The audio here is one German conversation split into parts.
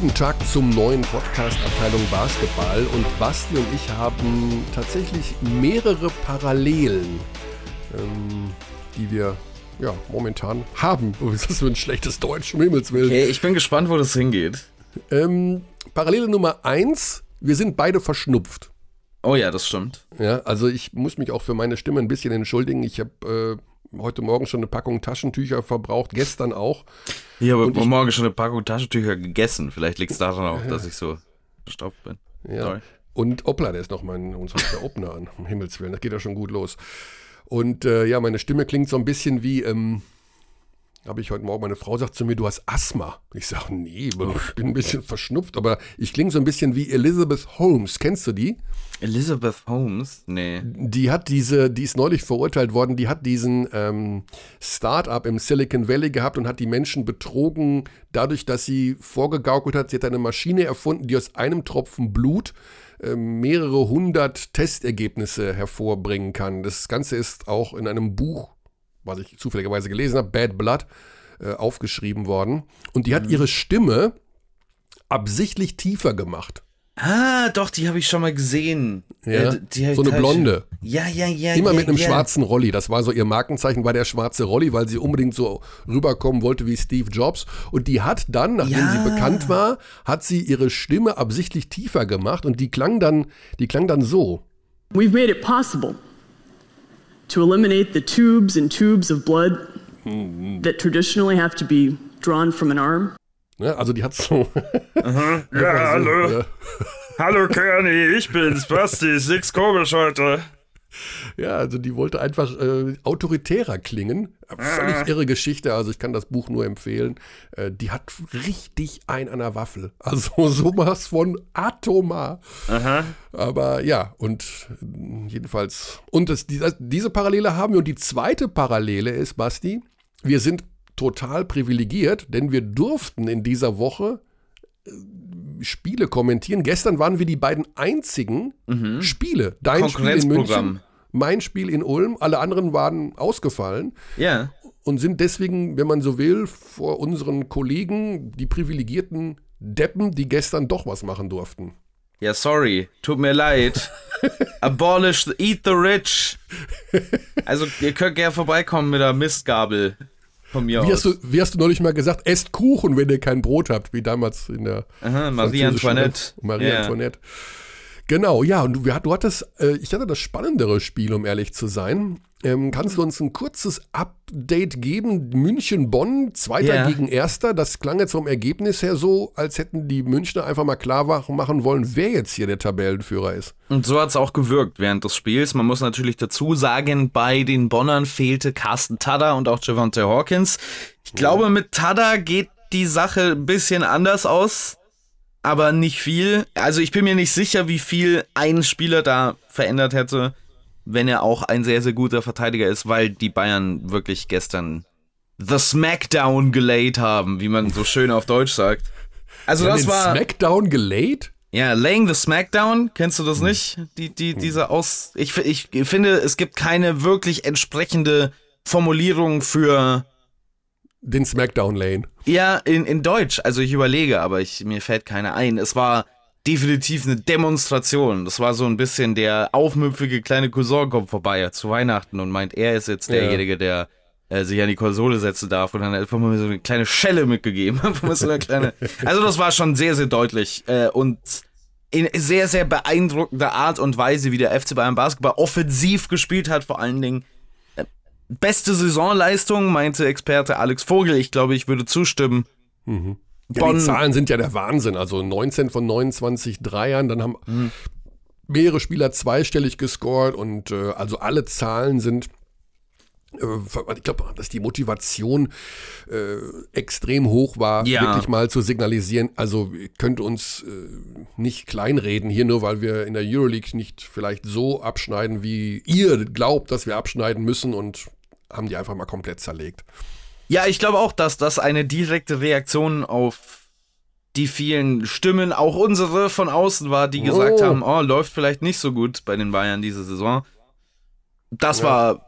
Guten Tag zum neuen Podcast Abteilung Basketball und Basti und ich haben tatsächlich mehrere Parallelen, ähm, die wir ja momentan haben. Oh, ist das für ein schlechtes Deutsch, um Himmels Willen. Okay, ich bin gespannt, wo das hingeht. Ähm, Parallele Nummer eins, wir sind beide verschnupft. Oh ja, das stimmt. Ja, also ich muss mich auch für meine Stimme ein bisschen entschuldigen. Ich habe äh, heute Morgen schon eine Packung Taschentücher verbraucht, gestern auch. Ich habe Und ich- morgen schon eine Packung Taschentücher gegessen. Vielleicht liegt es daran auch, dass ich so verstaubt bin. Ja. Sorry. Und Opla, der ist noch mein, uns ruft der Opener an, um Himmels Willen, das geht ja schon gut los. Und äh, ja, meine Stimme klingt so ein bisschen wie, ähm, habe ich heute Morgen, meine Frau sagt zu mir, du hast Asthma. Ich sage, nee, ich bin ein bisschen verschnupft, aber ich klinge so ein bisschen wie Elizabeth Holmes. Kennst du die? Elizabeth Holmes? Nee. Die hat diese, die ist neulich verurteilt worden, die hat diesen ähm, Start-up im Silicon Valley gehabt und hat die Menschen betrogen, dadurch, dass sie vorgegaukelt hat, sie hat eine Maschine erfunden, die aus einem Tropfen Blut äh, mehrere hundert Testergebnisse hervorbringen kann. Das Ganze ist auch in einem Buch, was ich zufälligerweise gelesen habe, Bad Blood, äh, aufgeschrieben worden. Und die hat ihre Stimme absichtlich tiefer gemacht. Ah, doch, die habe ich schon mal gesehen. Ja, Äh, die hab so eine blonde. Ja, ja, ja. Immer ja, mit einem ja. schwarzen Rolli. Das war so ihr Markenzeichen, war der schwarze Rolli, weil sie unbedingt so rüberkommen wollte wie Steve Jobs. Und die hat dann, nachdem Ja. sie bekannt war, hat sie ihre Stimme absichtlich tiefer gemacht und die klang dann, die klang dann so. We've made it possible to eliminate the tubes and tubes of blood that traditionally have to be drawn from an arm. Ne? Also die hat so. Ja, hallo. Ja. Hallo Körny, ich bin's, Basti, ist nix komisch heute. Ja, also die wollte einfach äh, autoritärer klingen. Völlig irre Geschichte, also ich kann das Buch nur empfehlen. Äh, die hat richtig ein an der Waffel. Also sowas von atomar. Aber ja, und äh, jedenfalls. Und das, die, diese Parallele haben wir. Und die zweite Parallele ist, Basti, wir sind total privilegiert, denn wir durften in dieser Woche äh, Spiele kommentieren. Gestern waren wir die beiden einzigen Spiele. Dein Spiel in München. Mein Spiel in Ulm. Alle anderen waren ausgefallen Ja. und sind deswegen, wenn man so will, vor unseren Kollegen, die privilegierten Deppen, die gestern doch was machen durften. Ja, sorry. Tut mir leid. Abolish, the, eat the rich. Also, ihr könnt gerne vorbeikommen mit der Mistgabel. Von mir Wie aus. hast, du, wie hast du neulich mal gesagt, esst Kuchen, wenn ihr kein Brot habt, wie damals in der Aha, Marie Antoinette. Marie Ja. Antoinette. Genau, ja, und du, du hattest, äh, ich hatte das spannendere Spiel, um ehrlich zu sein. Ähm, kannst du uns ein kurzes Update geben? München-Bonn, Zweiter Ja. gegen Erster. Das klang jetzt vom Ergebnis her so, als hätten die Münchner einfach mal klar machen wollen, wer jetzt hier der Tabellenführer ist. Und so hat es auch gewirkt während des Spiels. Man muss natürlich dazu sagen, bei den Bonnern fehlte Carsten Tada und auch Javante Hawkins. Ich glaube, mit Tada geht die Sache ein bisschen anders aus, aber nicht viel. Also ich bin mir nicht sicher, wie viel ein Spieler da verändert hätte, wenn er auch ein sehr, sehr guter Verteidiger ist, weil die Bayern wirklich gestern The Smackdown gelayed haben, wie man so schön auf Deutsch sagt. Also das war... Smackdown gelayed? Ja, Laying the Smackdown, kennst du Hm. das nicht? Die, die, diese Aus. Ich, ich finde, es gibt keine wirklich entsprechende Formulierung für. Den Smackdown Lane. Ja, in, in Deutsch. Also ich überlege, aber ich, mir fällt keine ein. Es war definitiv eine Demonstration. Das war so ein bisschen der aufmüpfige kleine Cousin kommt vorbei zu Weihnachten und meint, er ist jetzt Ja. derjenige, der äh, sich an die Konsole setzen darf und dann einfach mal so eine kleine Schelle mitgegeben. So eine kleine. Also das war schon sehr, sehr deutlich äh, und in sehr, sehr beeindruckender Art und Weise, wie der FC Bayern Basketball offensiv gespielt hat, vor allen Dingen. Beste Saisonleistung, meinte Experte Alex Vogel. Ich glaube, ich würde zustimmen. Ja, die Zahlen sind ja der Wahnsinn. Also 19 von 29 Dreiern, dann haben Mhm. mehrere Spieler zweistellig gescored und äh, also alle Zahlen sind. äh, Ich glaube, dass die Motivation äh, extrem hoch war, Ja. wirklich mal zu signalisieren. Also ihr könnt uns äh, nicht kleinreden hier, nur weil wir in der Euroleague nicht vielleicht so abschneiden, wie ihr glaubt, dass wir abschneiden müssen und haben die einfach mal komplett zerlegt. Ja, ich glaube auch, dass das eine direkte Reaktion auf die vielen Stimmen, auch unsere von außen war, die gesagt Oh. haben, oh, läuft vielleicht nicht so gut bei den Bayern diese Saison. Das Ja. war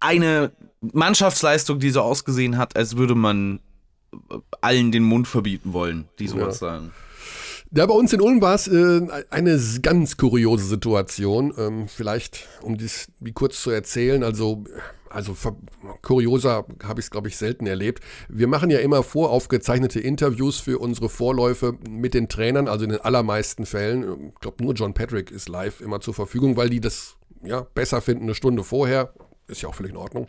eine Mannschaftsleistung, die so ausgesehen hat, als würde man allen den Mund verbieten wollen, die sowas Ja. sagen. Ja, bei uns in Ulm war es äh, eine ganz kuriose Situation. Ähm, vielleicht, um dies wie kurz zu erzählen, also, also kurioser habe ich es, glaube ich, selten erlebt. Wir machen ja immer voraufgezeichnete Interviews für unsere Vorläufe mit den Trainern, also in den allermeisten Fällen. Ich glaube, nur John Patrick ist live immer zur Verfügung, weil die das ja, besser finden eine Stunde vorher. Ist ja auch völlig in Ordnung.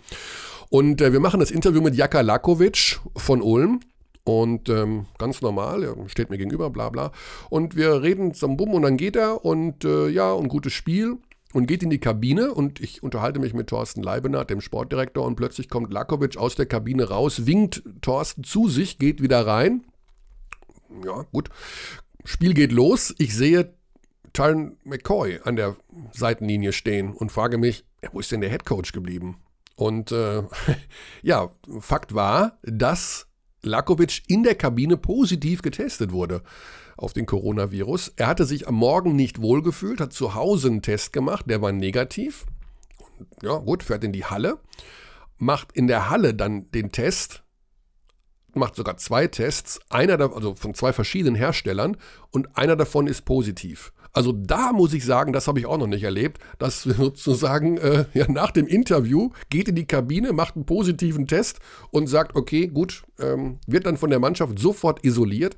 Und äh, wir machen das Interview mit Jaka Lakovic von Ulm. Und ähm, ganz normal, er steht mir gegenüber, bla bla. Und wir reden zum Bumm und dann geht er und äh, ja, und gutes Spiel und geht in die Kabine und ich unterhalte mich mit Thorsten Leibenhardt, dem Sportdirektor, und plötzlich kommt Lakovic aus der Kabine raus, winkt Thorsten zu sich, geht wieder rein. Ja, gut. Spiel geht los. Ich sehe Tyron McCoy an der Seitenlinie stehen und frage mich, wo ist denn der Headcoach geblieben? Und äh, ja, Fakt war, dass Lakovic in der Kabine positiv getestet wurde auf den Coronavirus. Er hatte sich am Morgen nicht wohlgefühlt, hat zu Hause einen Test gemacht, der war negativ. Ja, gut, fährt in die Halle, macht in der Halle dann den Test, macht sogar zwei Tests, einer da, also von zwei verschiedenen Herstellern und einer davon ist positiv. Also da muss ich sagen, das habe ich auch noch nicht erlebt, dass sozusagen äh, ja, nach dem Interview geht in die Kabine, macht einen positiven Test und sagt, okay, gut, ähm, wird dann von der Mannschaft sofort isoliert.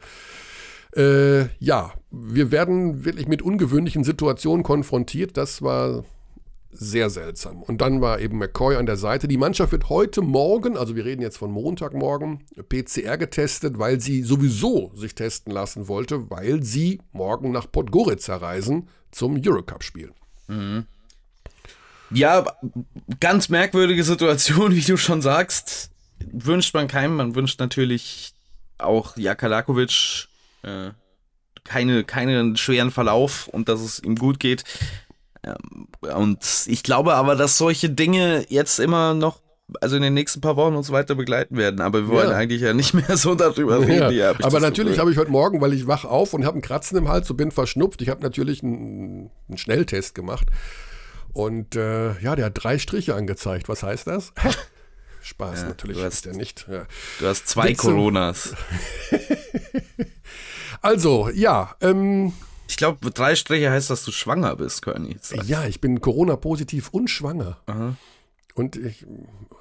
Äh, ja, wir werden wirklich mit ungewöhnlichen Situationen konfrontiert. Das war sehr seltsam. Und dann war eben McCoy an der Seite. Die Mannschaft wird heute Morgen, also wir reden jetzt von Montagmorgen, PCR getestet, weil sie sowieso sich testen lassen wollte, weil sie morgen nach Podgorica reisen zum Eurocup-Spiel. Ja, ganz merkwürdige Situation, wie du schon sagst. Wünscht man keinem. Man wünscht natürlich auch Jaka Lakovic äh, keine, keinen schweren Verlauf und dass es ihm gut geht. Ähm, und ich glaube aber, dass solche Dinge jetzt immer noch, also in den nächsten paar Wochen uns weiter begleiten werden. Aber wir wollen Ja. eigentlich ja nicht mehr so darüber reden. Ja, hab aber natürlich Gefühl. habe ich heute Morgen, weil ich wach auf und habe einen Kratzen im Hals und bin verschnupft. Ich habe natürlich einen, einen Schnelltest gemacht. Und äh, ja, der hat drei Striche angezeigt. Was heißt das? Spaß, Ja, natürlich du hast- ist der nicht. Ja. Du hast zwei Witze. Coronas. Also, ja, ähm, Ich glaube, drei Striche heißt, dass du schwanger bist, Körny. ja, ich bin Corona-positiv und schwanger. Aha. Und ich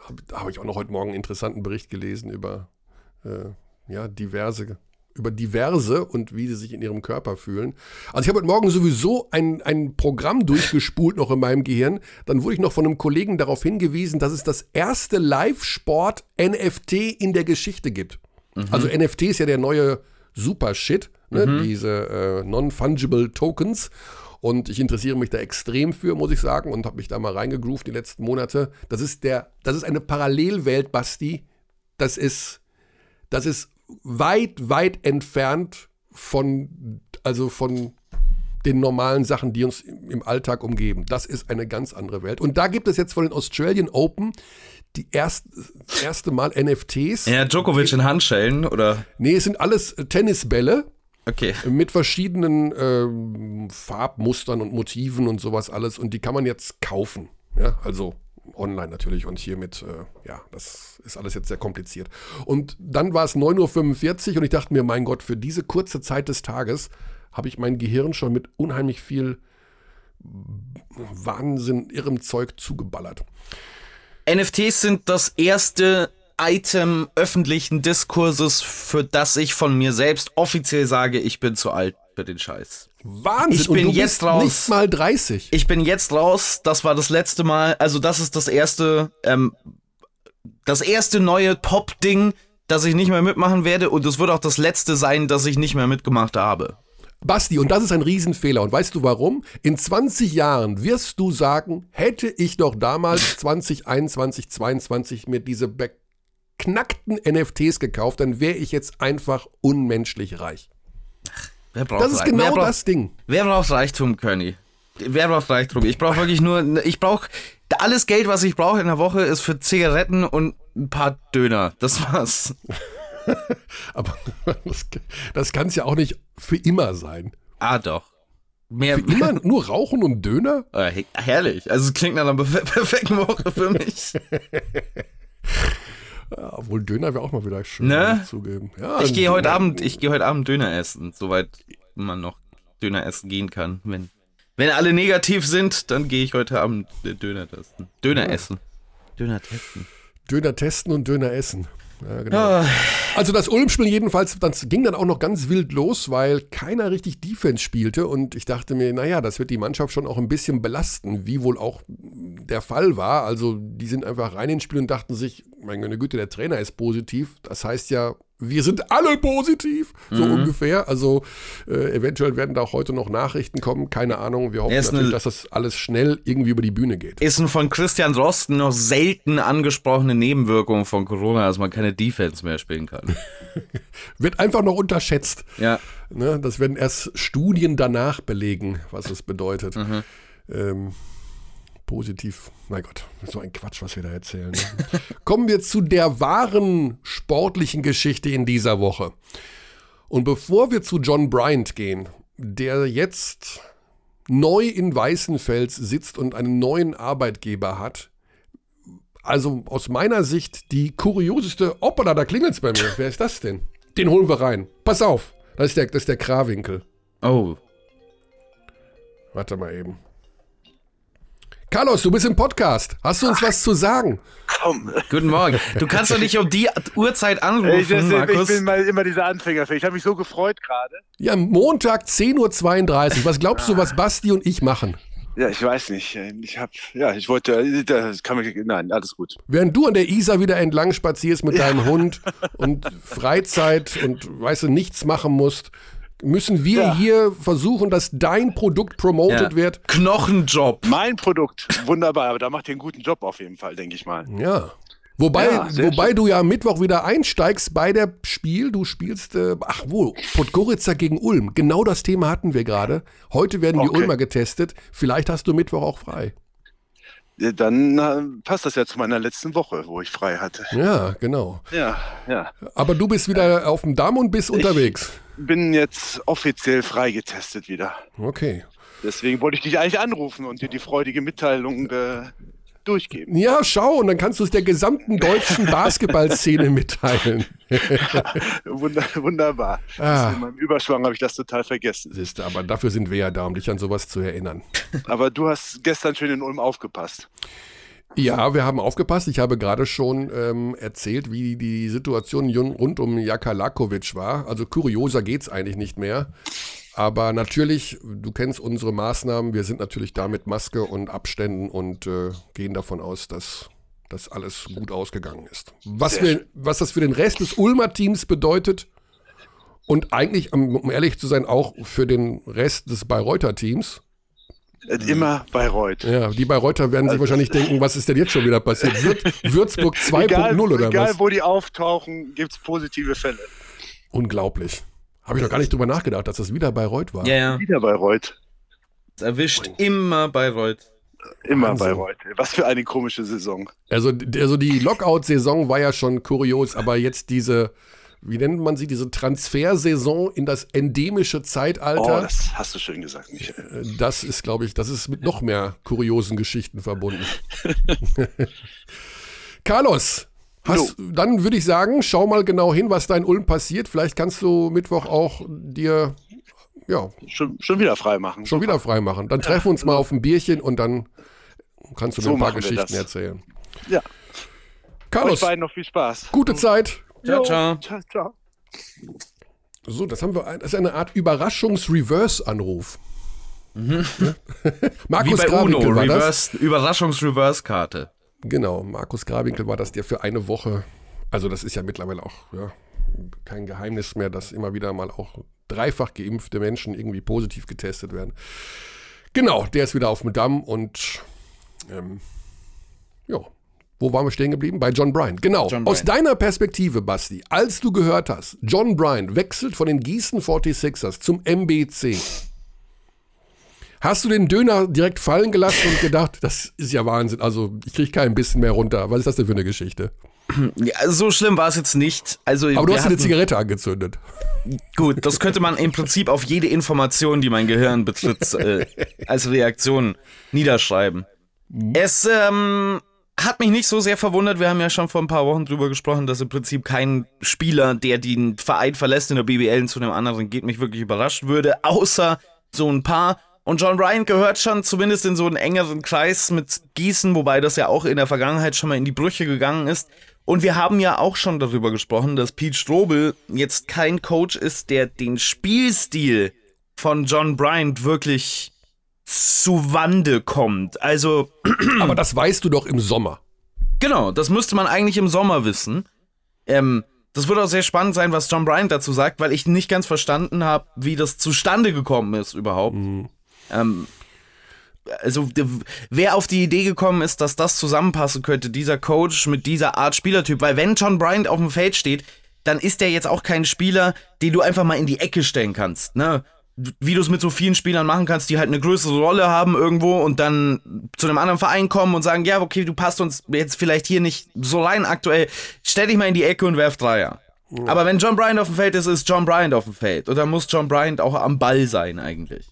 habe hab ich auch noch heute Morgen einen interessanten Bericht gelesen über äh, ja, diverse, über diverse und wie sie sich in ihrem Körper fühlen. Also ich habe heute Morgen sowieso ein, ein Programm durchgespult noch in meinem Gehirn. Dann wurde ich noch von einem Kollegen darauf hingewiesen, dass es das erste Live-Sport-NFT in der Geschichte gibt. Also NFT ist ja der neue Super-Shit, ne? diese äh, Non-Fungible Tokens. Und ich interessiere mich da extrem für, muss ich sagen, und habe mich da mal reingegroovt die letzten Monate. Das ist der, das ist eine Parallelwelt, Basti. Das ist, das ist weit, weit entfernt von, also von den normalen Sachen, die uns im Alltag umgeben. Das ist eine ganz andere Welt. Und da gibt es jetzt von den Australian Open die erst, erste Mal NFTs. Ja, Djokovic in Handschellen oder. Nee, es sind alles Tennisbälle Okay. mit verschiedenen ähm, Farbmustern und Motiven und sowas alles. Und die kann man jetzt kaufen. Ja, also online natürlich und hier mit, äh, ja, das ist alles jetzt sehr kompliziert. Und dann war es 9.45 Uhr und ich dachte mir, mein Gott, für diese kurze Zeit des Tages habe ich mein Gehirn schon mit unheimlich viel Wahnsinn, irrem Zeug zugeballert. NFTs sind das erste Item öffentlichen Diskurses, für das ich von mir selbst offiziell sage, ich bin zu alt für den Scheiß. Wahnsinn, Ich bin jetzt bist raus. nicht mal 30. Ich bin jetzt raus, das war das letzte Mal, also das ist das erste, ähm, das erste neue Pop-Ding, das ich nicht mehr mitmachen werde und es wird auch das letzte sein, das ich nicht mehr mitgemacht habe. Basti, und das ist ein Riesenfehler. Und weißt du warum? In 20 Jahren wirst du sagen, hätte ich doch damals 2021, 22 mir diese beknackten NFTs gekauft, dann wäre ich jetzt einfach unmenschlich reich. Wer braucht Das ist Reich- genau braucht, das Ding. Wer braucht Reichtum, Körny? Wer braucht Reichtum? Ich brauche wirklich nur, ich brauche, alles Geld, was ich brauche in der Woche, ist für Zigaretten und ein paar Döner. Das war's. Aber das, das kann es ja auch nicht für immer sein. Ah, doch. Mehr, Für immer nur Rauchen und Döner? He- herrlich. Also es klingt nach einer perfe- perfekten Woche für mich. Ja, obwohl Döner wäre auch mal wieder schön, Ne? zugeben. Ja, Ich gehe heute Abend, ich gehe heute Abend Döner essen, soweit man noch Döner essen gehen kann. Wenn, wenn alle negativ sind, dann gehe ich heute Abend Döner testen. Döner essen. Döner testen. Döner testen und Döner essen. Ja, genau. Ah, Also das Ulm-Spiel jedenfalls, das ging dann auch noch ganz wild los, weil keiner richtig Defense spielte und ich dachte mir, naja, das wird die Mannschaft schon auch ein bisschen belasten, wie wohl auch der Fall war. Also die sind einfach rein ins Spiel und dachten sich, meine Güte, der Trainer ist positiv. Das heißt ja, wir sind alle positiv, so ungefähr. Also äh, eventuell werden da auch heute noch Nachrichten kommen, keine Ahnung. Wir hoffen natürlich, dass das alles schnell irgendwie über die Bühne geht. ist ein von Christian Drosten noch selten angesprochene Nebenwirkung von Corona, dass man keine Defense mehr spielen kann. Wird einfach noch unterschätzt. Ja. Ne, das werden erst Studien danach belegen, was es bedeutet. Ähm, positiv. Mein Gott, so ein Quatsch, was wir da erzählen. Ne? Kommen wir zu der wahren sportlichen Geschichte in dieser Woche. Und bevor wir zu John Bryant gehen, der jetzt neu in Weißenfels sitzt und einen neuen Arbeitgeber hat, also aus meiner Sicht die kurioseste. Hoppala, da klingelt's bei mir. Wer ist das denn? Den holen wir rein. Pass auf. Das ist der, das ist der Krawinkel. Oh. Warte mal eben. Carlos, du bist im Podcast. Hast du uns was zu sagen? Komm. Guten Morgen. Du kannst doch nicht um die Uhrzeit Ich, anrufen, das, ich Markus. bin mal immer dieser Anfänger. Ich habe mich so gefreut gerade. Ja, Montag 10.32 Uhr. Was glaubst du, was Basti und ich machen? Ja, ich weiß nicht. Ich habe, ja, ich wollte, das kann man, nein, alles gut. Während du an der Isar wieder entlang spazierst mit deinem Hund und Freizeit und weißt du, nichts machen musst, müssen wir Ja. hier versuchen, dass dein Produkt promoted Ja. wird. Knochenjob. Mein Produkt, wunderbar, aber da macht ihr einen guten Job auf jeden Fall, denke ich mal. Ja. Wobei, Ja, wobei schön. du ja am Mittwoch wieder einsteigst bei der Spiel. Du spielst, äh, ach wo, Podgorica gegen Ulm. Genau das Thema hatten wir gerade. Heute werden die Okay. Ulmer getestet. Vielleicht hast du Mittwoch auch frei. Ja, Dann äh, passt das ja zu meiner letzten Woche, wo ich frei hatte. Ja, genau. Ja, ja. Aber du bist wieder auf dem Damm und bist unterwegs. Bin jetzt offiziell freigetestet wieder. Okay. Deswegen wollte ich dich eigentlich anrufen und dir die freudige Mitteilung äh, durchgeben. Ja, schau, und dann kannst du es der gesamten deutschen Basketballszene mitteilen. Wunder, wunderbar. Ah. In meinem Überschwang habe ich das total vergessen. Siehst aber dafür sind wir ja da, um dich an sowas zu erinnern. Aber du hast gestern schön in Ulm aufgepasst. Ja, wir haben aufgepasst. Ich habe gerade schon ähm, erzählt, wie die Situation rund um Jaka Lakovic war. Also kurioser geht's eigentlich nicht mehr. Aber natürlich, du kennst unsere Maßnahmen. Wir sind natürlich da mit Maske und Abständen und äh, gehen davon aus, dass das alles gut ausgegangen ist. Was, wir, was das für den Rest des Ulmer Teams bedeutet und eigentlich, um um ehrlich zu sein, auch für den Rest des Bayreuther Teams. Äh, Immer Bayreuth. Ja, die Bayreuther werden sich wahrscheinlich denken, was ist denn jetzt schon wieder passiert? Würz, Würzburg 2.0 egal, oder egal was? wo die auftauchen, gibt es positive Fälle. Unglaublich. Habe ich noch gar nicht drüber nachgedacht, dass das wieder Bayreuth war. Ja, ja. Wieder Bayreuth. Es erwischt immer Bayreuth. Immer Wahnsinn. Bayreuth. Was für eine komische Saison. Also, also die Lockout-Saison war ja schon kurios, aber jetzt diese, wie nennt man sie, diese Transfersaison in das endemische Oh, Zeitalter, das hast du schön gesagt, Michael. äh, das ist, glaube ich, das ist mit noch mehr kuriosen Geschichten verbunden. Carlos, hast, dann würde ich sagen, schau mal genau hin, was da in Ulm passiert. Vielleicht kannst du Mittwoch auch dir ja, Schon, schon wieder frei machen. schon wieder frei machen. Dann treffen wir uns mal auf ein Bierchen und dann kannst du mir So ein paar Geschichten erzählen. Ja. Euch Carlos, beiden noch viel Spaß. gute Zeit. Ciao, Jo, ciao. ciao, ciao. So, das haben wir. Das ist eine Art Überraschungs-Reverse-Anruf. Wie Markus bei UNO, Grawinkel war das. Reverse, Überraschungs-Reverse-Karte. Genau, Markus Grawinkel war das, der für eine Woche. Also, das ist ja mittlerweile auch ja, kein Geheimnis mehr, dass immer wieder mal auch dreifach geimpfte Menschen irgendwie positiv getestet werden. Genau, der ist wieder auf dem Damm und ähm, ja, wo waren wir stehen geblieben? Bei John Bryan. Genau. John Aus Bryant. deiner Perspektive, Basti, als du gehört hast, John Bryan wechselt von den Gießen 46ers zum MBC. Hast du den Döner direkt fallen gelassen und gedacht, das ist ja Wahnsinn, also ich kriege kein bisschen mehr runter. Was ist das denn für eine Geschichte? Ja, so schlimm war es jetzt nicht. Also, Aber du hast eine Zigarette angezündet. Gut, das könnte man im Prinzip auf jede Information, die mein Gehirn betritt, äh, als Reaktion niederschreiben. Es, ähm, hat mich nicht so sehr verwundert. Wir haben ja schon vor ein paar Wochen drüber gesprochen, dass im Prinzip kein Spieler, der den Verein verlässt in der BBL zu einem anderen geht, mich wirklich überrascht würde, außer so ein paar. Und John Bryant gehört schon zumindest in so einen engeren Kreis mit Gießen, wobei das ja auch in der Vergangenheit schon mal in die Brüche gegangen ist. Und wir haben ja auch schon darüber gesprochen, dass Pete Strobel jetzt kein Coach ist, der den Spielstil von John Bryant wirklich zu Wande kommt. Also. Aber das weißt du doch im Sommer. Genau, das müsste man eigentlich im Sommer wissen. Ähm, das wird auch sehr spannend sein, was John Bryant dazu sagt, weil ich nicht ganz verstanden habe, wie das zustande gekommen ist überhaupt. Mhm. Ähm, also wer auf die Idee gekommen ist, dass das zusammenpassen könnte, dieser Coach mit dieser Art Spielertyp, weil wenn John Bryant auf dem Feld steht, dann ist er jetzt auch kein Spieler, den du einfach mal in die Ecke stellen kannst, ne? Wie du es mit so vielen Spielern machen kannst, die halt eine größere Rolle haben irgendwo und dann zu einem anderen Verein kommen und sagen, ja, okay, du passt uns jetzt vielleicht hier nicht so rein aktuell, stell dich mal in die Ecke und werf Dreier. Ja. Aber wenn John Bryant auf dem Feld ist, ist John Bryant auf dem Feld. Und dann muss John Bryant auch am Ball sein eigentlich.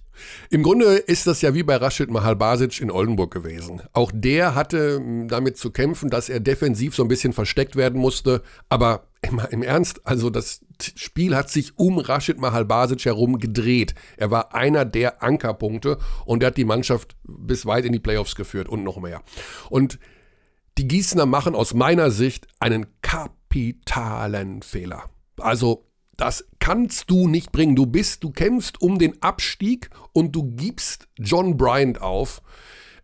Im Grunde ist das ja wie bei Rashid Mahalbasic in Oldenburg gewesen. Auch der hatte hm, damit zu kämpfen, dass er defensiv so ein bisschen versteckt werden musste. Aber immer im Ernst, also das Spiel hat sich um Rashid Mahalbasic herum gedreht. Er war einer der Ankerpunkte und er hat die Mannschaft bis weit in die Playoffs geführt und noch mehr. Und die Gießener machen aus meiner Sicht einen kapitalen Fehler. Also das kannst du nicht bringen. Du bist, du kämpfst um den Abstieg und du gibst John Bryant auf.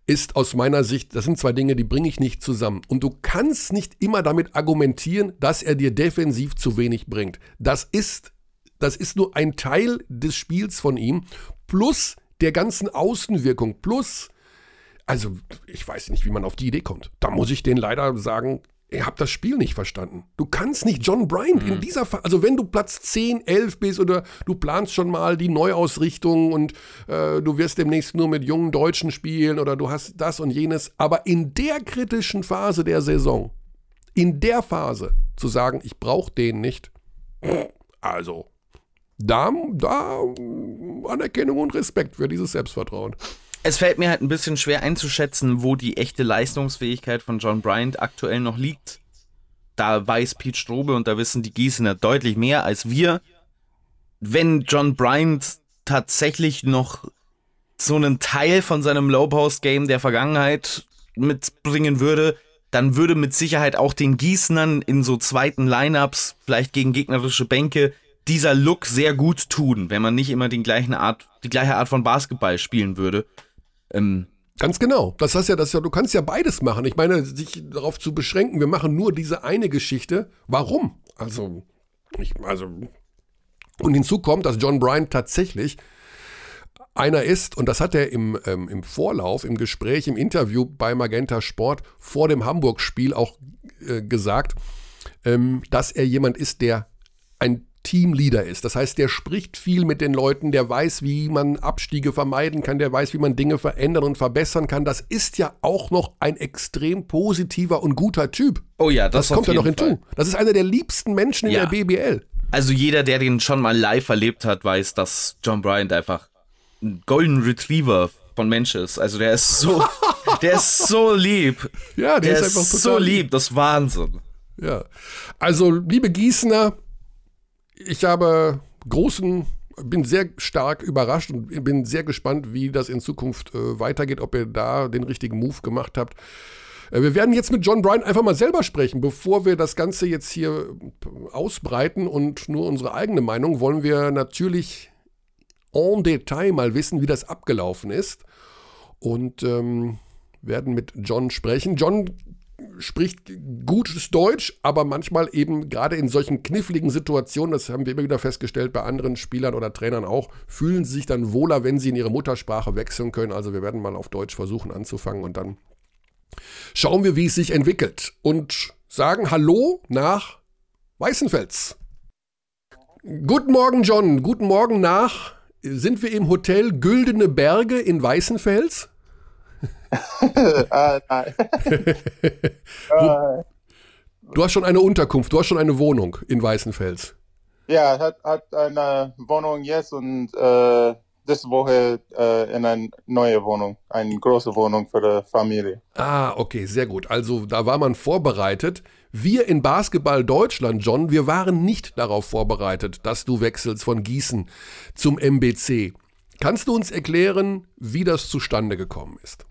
Ist aus meiner Sicht, das sind zwei Dinge, die bringe ich nicht zusammen. Und du kannst nicht immer damit argumentieren, dass er dir defensiv zu wenig bringt. Das ist, das ist nur ein Teil des Spiels von ihm, plus der ganzen Außenwirkung, plus, also ich weiß nicht, wie man auf die Idee kommt. Da muss ich den leider sagen, Ihr habt das Spiel nicht verstanden. Du kannst nicht John Bryant mhm. in dieser Phase, also wenn du Platz 10, 11 bist oder du planst schon mal die Neuausrichtung und äh, du wirst demnächst nur mit jungen Deutschen spielen oder du hast das und jenes, aber in der kritischen Phase der Saison, in der Phase zu sagen, ich brauche den nicht, also da, da Anerkennung und Respekt für dieses Selbstvertrauen. Es fällt mir halt ein bisschen schwer einzuschätzen, wo die echte Leistungsfähigkeit von John Bryant aktuell noch liegt. Da weiß Pete Strobe und da wissen die Gießener deutlich mehr als wir. Wenn John Bryant tatsächlich noch so einen Teil von seinem Low-Post-Game der Vergangenheit mitbringen würde, dann würde mit Sicherheit auch den Gießnern in so zweiten Lineups, vielleicht gegen gegnerische Bänke, dieser Look sehr gut tun, wenn man nicht immer den gleichen Art, die gleiche Art von Basketball spielen würde. Ähm, Ganz genau. Das heißt ja, das ja, du kannst ja beides machen. Ich meine, sich darauf zu beschränken, wir machen nur diese eine Geschichte. Warum? Also, ich, also, und hinzu kommt, dass John Bryan tatsächlich einer ist, und das hat er im, ähm, im Vorlauf, im Gespräch, im Interview bei Magenta Sport vor dem Hamburg-Spiel auch äh, gesagt, ähm, dass er jemand ist, der ein Teamleader ist. Das heißt, der spricht viel mit den Leuten, der weiß, wie man Abstiege vermeiden kann, der weiß, wie man Dinge verändern und verbessern kann. Das ist ja auch noch ein extrem positiver und guter Typ. Oh ja, das, das kommt ja noch hinzu. Fall. Das ist einer der liebsten Menschen ja. in der BBL. Also jeder, der den schon mal live erlebt hat, weiß, dass John Bryant einfach ein Golden Retriever von Mensch ist. Also der ist so, der ist so lieb. Ja, der, der ist, ist so lieb, das ist Wahnsinn. Ja. Also, liebe Gießener, ich habe großen, bin sehr stark überrascht und bin sehr gespannt, wie das in Zukunft äh, weitergeht, ob ihr da den richtigen Move gemacht habt. Äh, wir werden jetzt mit John Bryan einfach mal selber sprechen. Bevor wir das Ganze jetzt hier ausbreiten und nur unsere eigene Meinung, wollen wir natürlich en Detail mal wissen, wie das abgelaufen ist. Und ähm, werden mit John sprechen. John spricht gutes Deutsch, aber manchmal eben gerade in solchen kniffligen Situationen, das haben wir immer wieder festgestellt bei anderen Spielern oder Trainern auch, fühlen sie sich dann wohler, wenn sie in ihre Muttersprache wechseln können. Also wir werden mal auf Deutsch versuchen anzufangen und dann schauen wir, wie es sich entwickelt und sagen Hallo nach Weißenfels. Guten Morgen, John. Guten Morgen nach. Sind wir im Hotel Güldene Berge in Weißenfels? ah, nein. du hast schon eine Unterkunft, du hast schon eine Wohnung in Weißenfels. Ja, hat, hat eine Wohnung jetzt und äh, diese Woche äh, in eine neue Wohnung, eine große Wohnung für die Familie. Ah, okay, sehr gut. Also da war man vorbereitet. Wir in Basketball Deutschland, John, wir waren nicht darauf vorbereitet, dass du wechselst von Gießen zum MBC. Kannst du uns erklären, wie das zustande gekommen ist?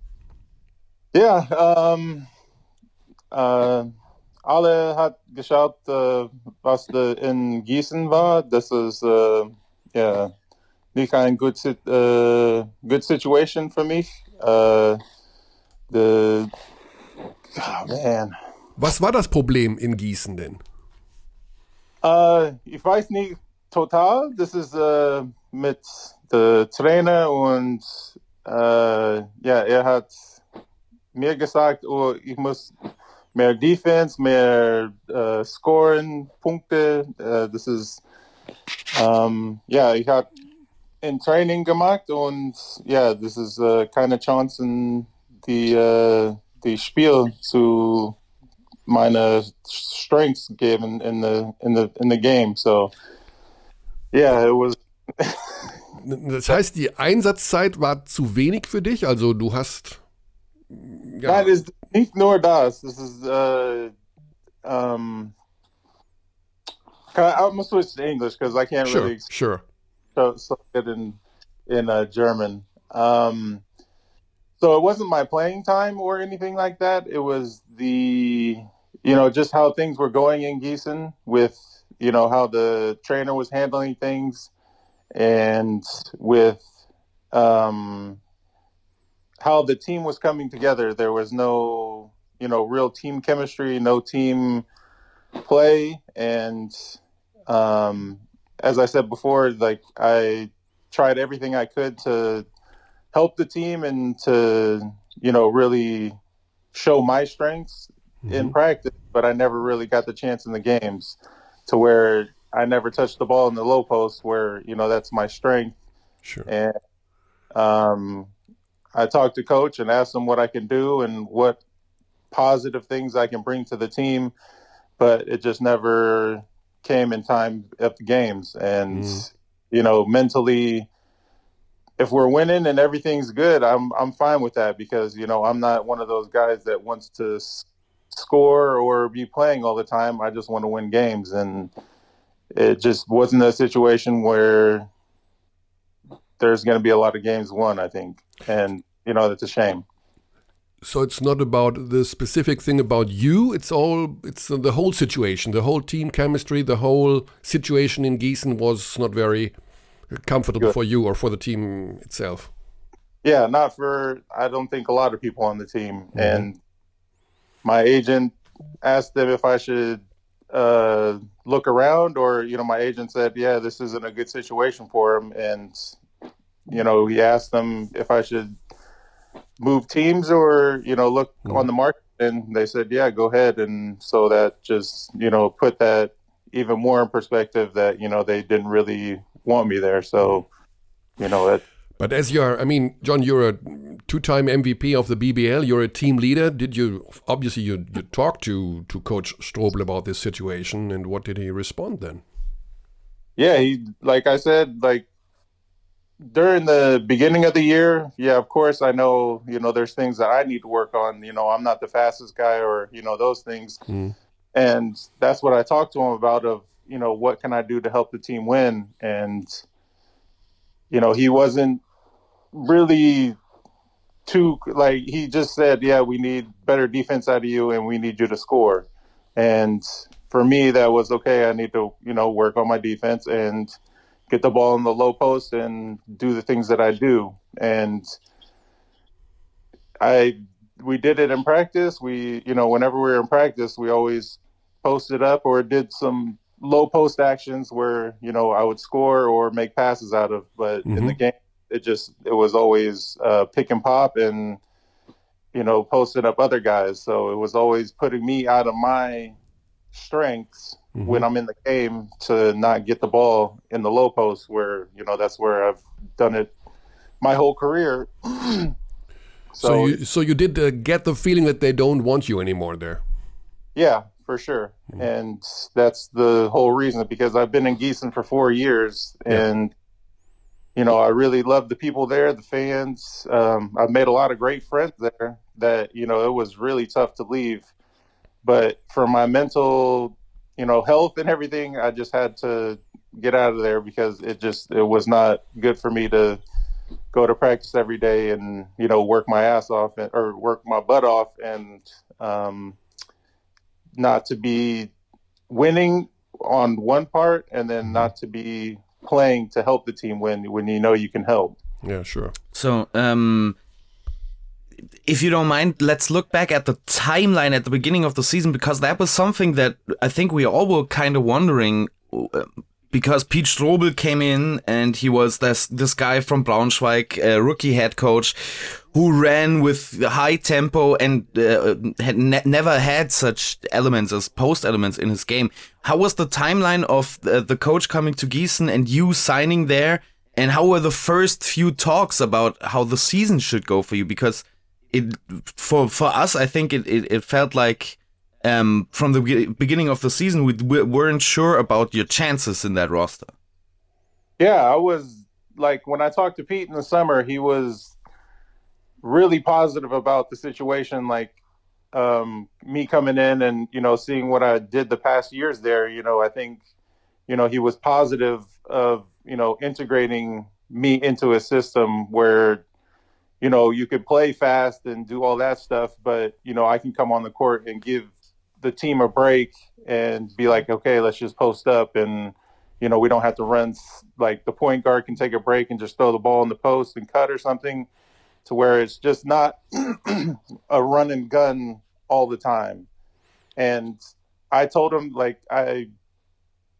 Ja, ähm, äh, alle hat geschaut, äh, was in Gießen war. Das ist äh, ja, nicht eine sit äh, good situation für mich. Äh, the, oh, man. Was war das Problem in Gießen denn? Äh, ich weiß nicht total. Das ist äh, mit dem Trainer und äh, ja, er hat mir gesagt, oh, ich muss mehr Defense, mehr äh, Scoren, Punkte. Äh, das ist, ähm, ja, ich habe in Training gemacht und ja, das ist äh, keine Chance, die, äh, die Spiel zu meine strengths geben in the in the in the game. So yeah, it was. das heißt, die Einsatzzeit war zu wenig für dich. Also du hast. Ist nicht nur das. Das ist. Uh, um, I'm gonna switch to English because I can't sure, really. Sure. So, so it in in uh, German. Um, so it wasn't my playing time or anything like that. It was the you know, just how things were going in Gießen with, you know, how the trainer was handling things and with um, how the team was coming together. There was no, you know, real team chemistry, no team play. And um, as I said before, like I tried everything I could to help the team and to, you know, really show my strengths mm-hmm. in practice, but I never really got the chance in the games to where I never touched the ball in the low post where, you know, that's my strength. Sure. And um, I talked to coach and asked him what I can do and what positive things I can bring to the team, but it just never came in time at the games. And, mm. you know, mentally, if we're winning and everything's good, I'm I'm fine with that because you know I'm not one of those guys that wants to score or be playing all the time. I just want to win games, and it just wasn't a situation where there's going to be a lot of games won. I think, and you know that's a shame. So it's not about the specific thing about you. It's all it's the whole situation, the whole team chemistry, the whole situation in Gießen was not very comfortable Good. for you or for the team itself. Yeah, not for I don't think a lot of people on the team, mm -hmm. and my agent asked them if I should uh, look around, or you know, my agent said, "Yeah, this isn't a good situation for him," and you know, he asked them if I should move teams or you know look mm-hmm. on the market, and they said, "Yeah, go ahead." And so that just you know put that even more in perspective that you know they didn't really want me there. So you know that but as you're, I mean, John, you're a two-time MVP of the BBL. You're a team leader. Did you obviously you you talked to to Coach Strobel about this situation, and what did he respond then? Yeah, he like I said, like during the beginning of the year, yeah, of course, I know you know there's things that I need to work on. You know, I'm not the fastest guy, or you know those things, mm. and that's what I talked to him about. Of you know, what can I do to help the team win? And you know, he wasn't really too like he just said, yeah, we need better defense out of you, and we need you to score. And for me, that was okay. I need to you know work on my defense and get the ball in the low post and do the things that I do. And I we did it in practice. We you know whenever we were in practice, we always posted up or did some low post actions where you know I would score or make passes out of. But mm-hmm. in the mm-hmm. game, it just it was always uh, pick and pop and you know posting up other guys. So it was always putting me out of my strengths mm-hmm. when I'm in the game to not get the ball in the low post where you know that's where I've done it my whole career. so, so you so you did uh, get the feeling that they don't want you anymore there. Yeah, for sure. Mm-hmm. And that's the whole reason because I've been in Gießen for four years yeah. and you know, I really love the people there, the fans. Um, I've made a lot of great friends there. That you know, it was really tough to leave, but for my mental, you know, health and everything, I just had to get out of there because it just it was not good for me to go to practice every day and you know work my ass off and, or work my butt off and um, not to be winning on one part and then not to be playing to help the team win when you know you can help. Yeah, sure. So, um, if you don't mind, let's look back at the timeline at the beginning of the season because that was something that I think we all were kind of wondering. Uh, because Pete Strobel came in and he was this this guy from Braunschweig, a rookie head coach, who ran with high tempo and uh, had ne never had such elements as post elements in his game. How was the timeline of the, the coach coming to Gießen and you signing there? And how were the first few talks about how the season should go for you? Because it for for us, I think it it, it felt like um, from the beginning of the season we weren't sure about your chances in that roster. Yeah, I was like when I talked to Pete in the summer, he was really positive about the situation. Like um, me coming in and you know seeing what I did the past years there. You know, I think you know he was positive of you know integrating me into a system where you know, you could play fast and do all that stuff, but you know, I can come on the court and give the team a break and be like, okay, let's just post up and you know, we don't have to run like the point guard can take a break and just throw the ball in the post and cut or something to where it's just not a run and gun all the time. And I told him like I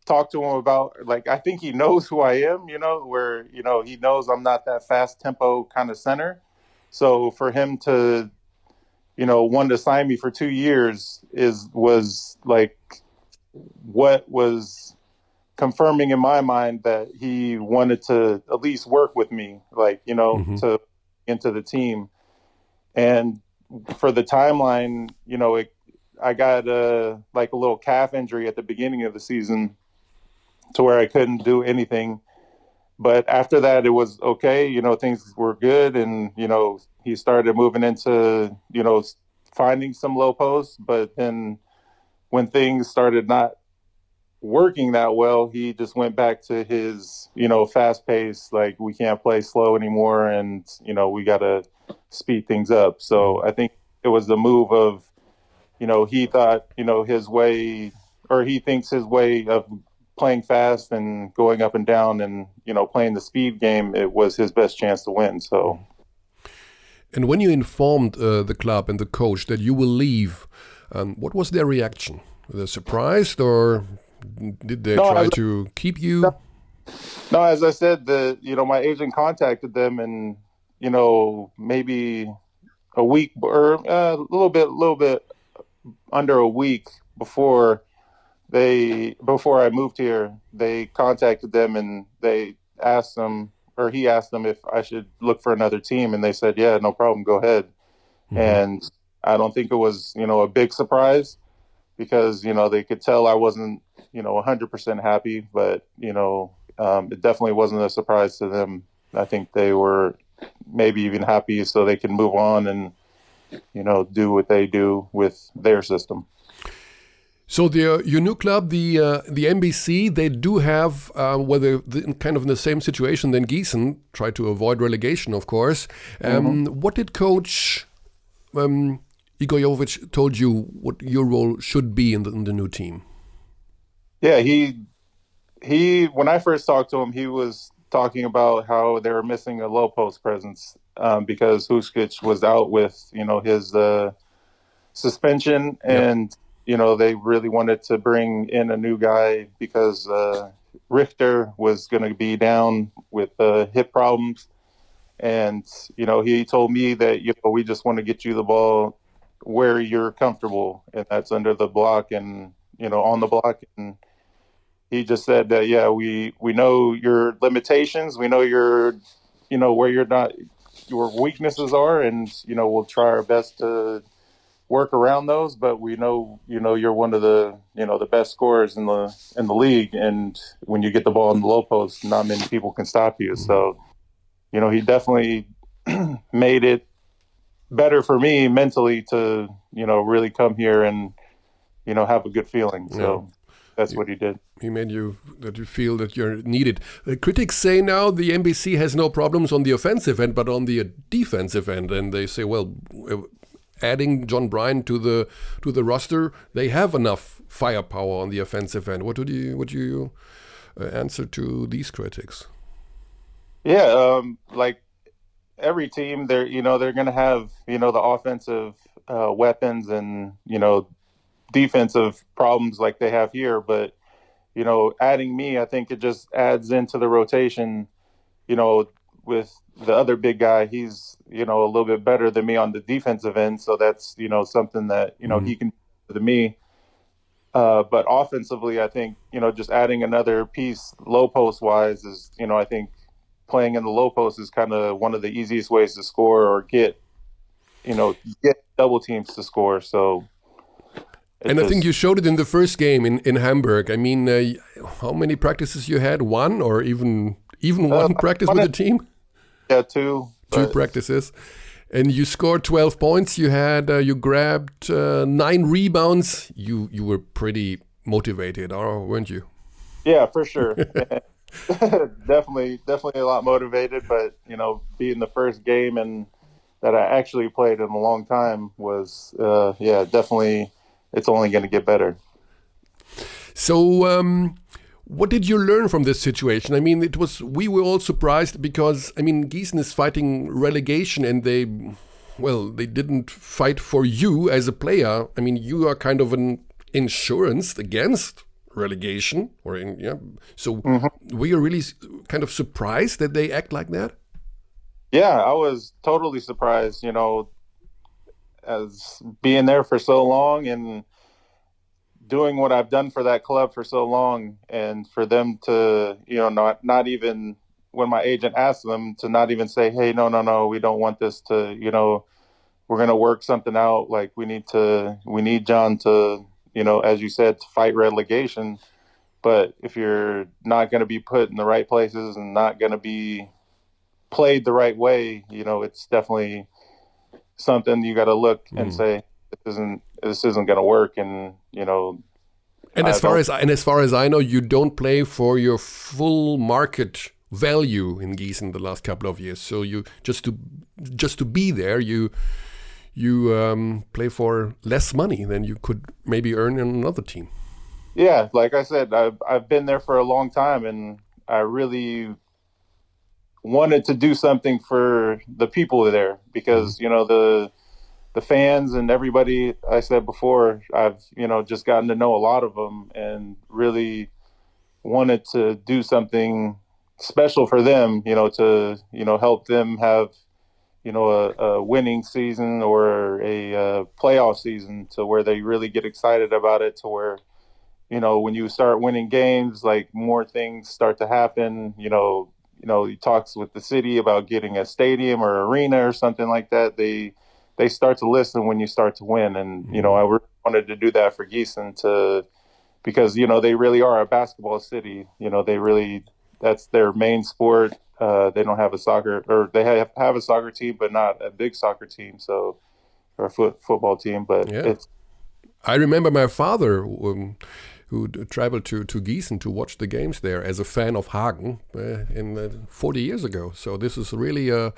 talked to him about like I think he knows who I am, you know, where you know he knows I'm not that fast tempo kind of center. So for him to, you know, want to sign me for two years is was like what was confirming in my mind that he wanted to at least work with me, like you know, mm-hmm. to into the team. And for the timeline, you know, it, I got a like a little calf injury at the beginning of the season, to where I couldn't do anything but after that it was okay you know things were good and you know he started moving into you know finding some low posts but then when things started not working that well he just went back to his you know fast pace like we can't play slow anymore and you know we got to speed things up. So i think it was the move of you know he thought you know his way or he thinks his way of playing fast and going up and down and you know playing the speed game it was his best chance to win. So and when you informed uh, the club and the coach that you will leave um, what was their reaction? Were they surprised or did they no, try to keep you? No, no as i said the you know my agent contacted them and you know maybe a week or uh, a little bit a little bit under a week before they before I moved here, they contacted them and they asked them, or he asked them if I should look for another team, and they said, "Yeah, no problem, go ahead." Mm-hmm. And I don't think it was, you know, a big surprise because you know they could tell I wasn't, you know, 100% happy, but you know, um, it definitely wasn't a surprise to them. I think they were maybe even happy so they can move on and you know do what they do with their system. So the uh, your new club, the uh, the MBC, they do have uh, whether the, kind of in the same situation than Gießen, try to avoid relegation, of course. Um, mm -hmm. What did Coach um, Igor Jovic told you what your role should be in the, in the new team? Yeah, he he when I first talked to him, he was talking about how they were missing a low post presence um, because Huskic was out with you know his uh, suspension and. Yep you know, they really wanted to bring in a new guy because uh, Richter was going to be down with uh, hip problems. And, you know, he told me that, you know, we just want to get you the ball where you're comfortable, and that's under the block and, you know, on the block. And he just said that, yeah, we, we know your limitations. We know your, you know, where you're not, your weaknesses are, and, you know, we'll try our best to, work around those, but we know you know you're one of the you know the best scorers in the in the league, and when you get the ball in the low post, not many people can stop you. So you know, he definitely made it better for me mentally to, you know, really come here and, you know, have a good feeling. So that's what he did. He made you that you feel that you're needed. Uh, critics say now the NBC has no problems on the offensive end, but on the defensive end, and they say, well, adding John Bryan to the to the roster, they have enough firepower on the offensive end. What would you would you uh, answer to these critics? Yeah, um, like every team, they're you know they're going to have you know the offensive uh, weapons and you know defensive problems like they have here, but you know, adding me, I think it just adds into the rotation. You know, with the other big guy, he's you know a little bit better than me on the defensive end, so that's you know something that you know mm-hmm. he can to me. Uh, but offensively, I think you know just adding another piece low post wise is you know I think playing in the low post is kind of one of the easiest ways to score or get you know get double teams to score. So and I think you showed it in the first game in, in Hamburg. I mean, uh, how many practices you had? One or even even uh, one practice with the team? Yeah, two. Two practices, and you scored twelve points. You had uh, you grabbed uh, nine rebounds. You you were pretty motivated, or weren't you? Yeah, for sure. definitely, definitely a lot motivated. But you know, being the first game and that I actually played in a long time was, uh, yeah, definitely it's only going to get better. So, um, what did you learn from this situation? I mean, it was we were all surprised because I mean, Gießen is fighting relegation, and they, well, they didn't fight for you as a player. I mean, you are kind of an insurance against relegation, or in, yeah. So, mm -hmm. were you really kind of surprised that they act like that? Yeah, I was totally surprised. You know, as being there for so long and doing what I've done for that club for so long, and for them to, you know, not not even when my agent asked them to not even say, "Hey, no, no, no, we don't want this to," you know, we're gonna work something out. Like we need to, we need John to, you know, as you said, to fight relegation. But if you're not going to be put in the right places and not going to be played the right way, you know, it's definitely something you got to look and mm. say this isn't this isn't going to work, and you know. And as far as and as far as I know, you don't play for your full market value in Gießen the last couple of years. So you just to just to be there, you you um, play for less money than you could maybe earn in another team. Yeah, like I said, I've I've been there for a long time, and I really wanted to do something for the people there because mm-hmm. you know the the fans and everybody I said before I've you know just gotten to know a lot of them and really wanted to do something special for them you know to you know help them have you know a, a winning season or a, a playoff season to where they really get excited about it to where you know when you start winning games like more things start to happen you know you know, he talks with the city about getting a stadium or arena or something like that. They they start to listen when you start to win, and you know, I mm-hmm. wanted to do that for Gießen to because you know they really are a basketball city. You know, they really that's their main sport. Uh, they don't have a soccer or they have have a soccer team, but not a big soccer team. So or a foot, football team, but yeah. it's. I remember my father. Um, who traveled to, to Gießen to watch the games there as a fan of Hagen uh, in uh, 40 years ago. So this is really a,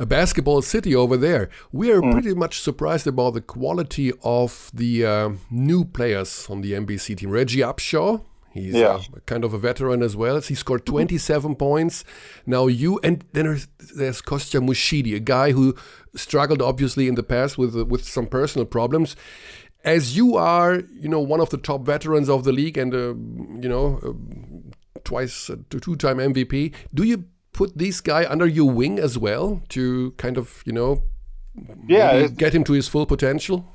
a basketball city over there. We are mm. pretty much surprised about the quality of the uh, new players on the NBC team. Reggie Upshaw, He's yeah. uh, kind of a veteran as well. He scored 27 points. Now you and then there's, there's Kostya Mushidi, a guy who struggled obviously in the past with with some personal problems as you are, you know, one of the top veterans of the league and, uh, you know, uh, twice, uh, two-time MVP, do you put this guy under your wing as well to kind of, you know, yeah, get him to his full potential?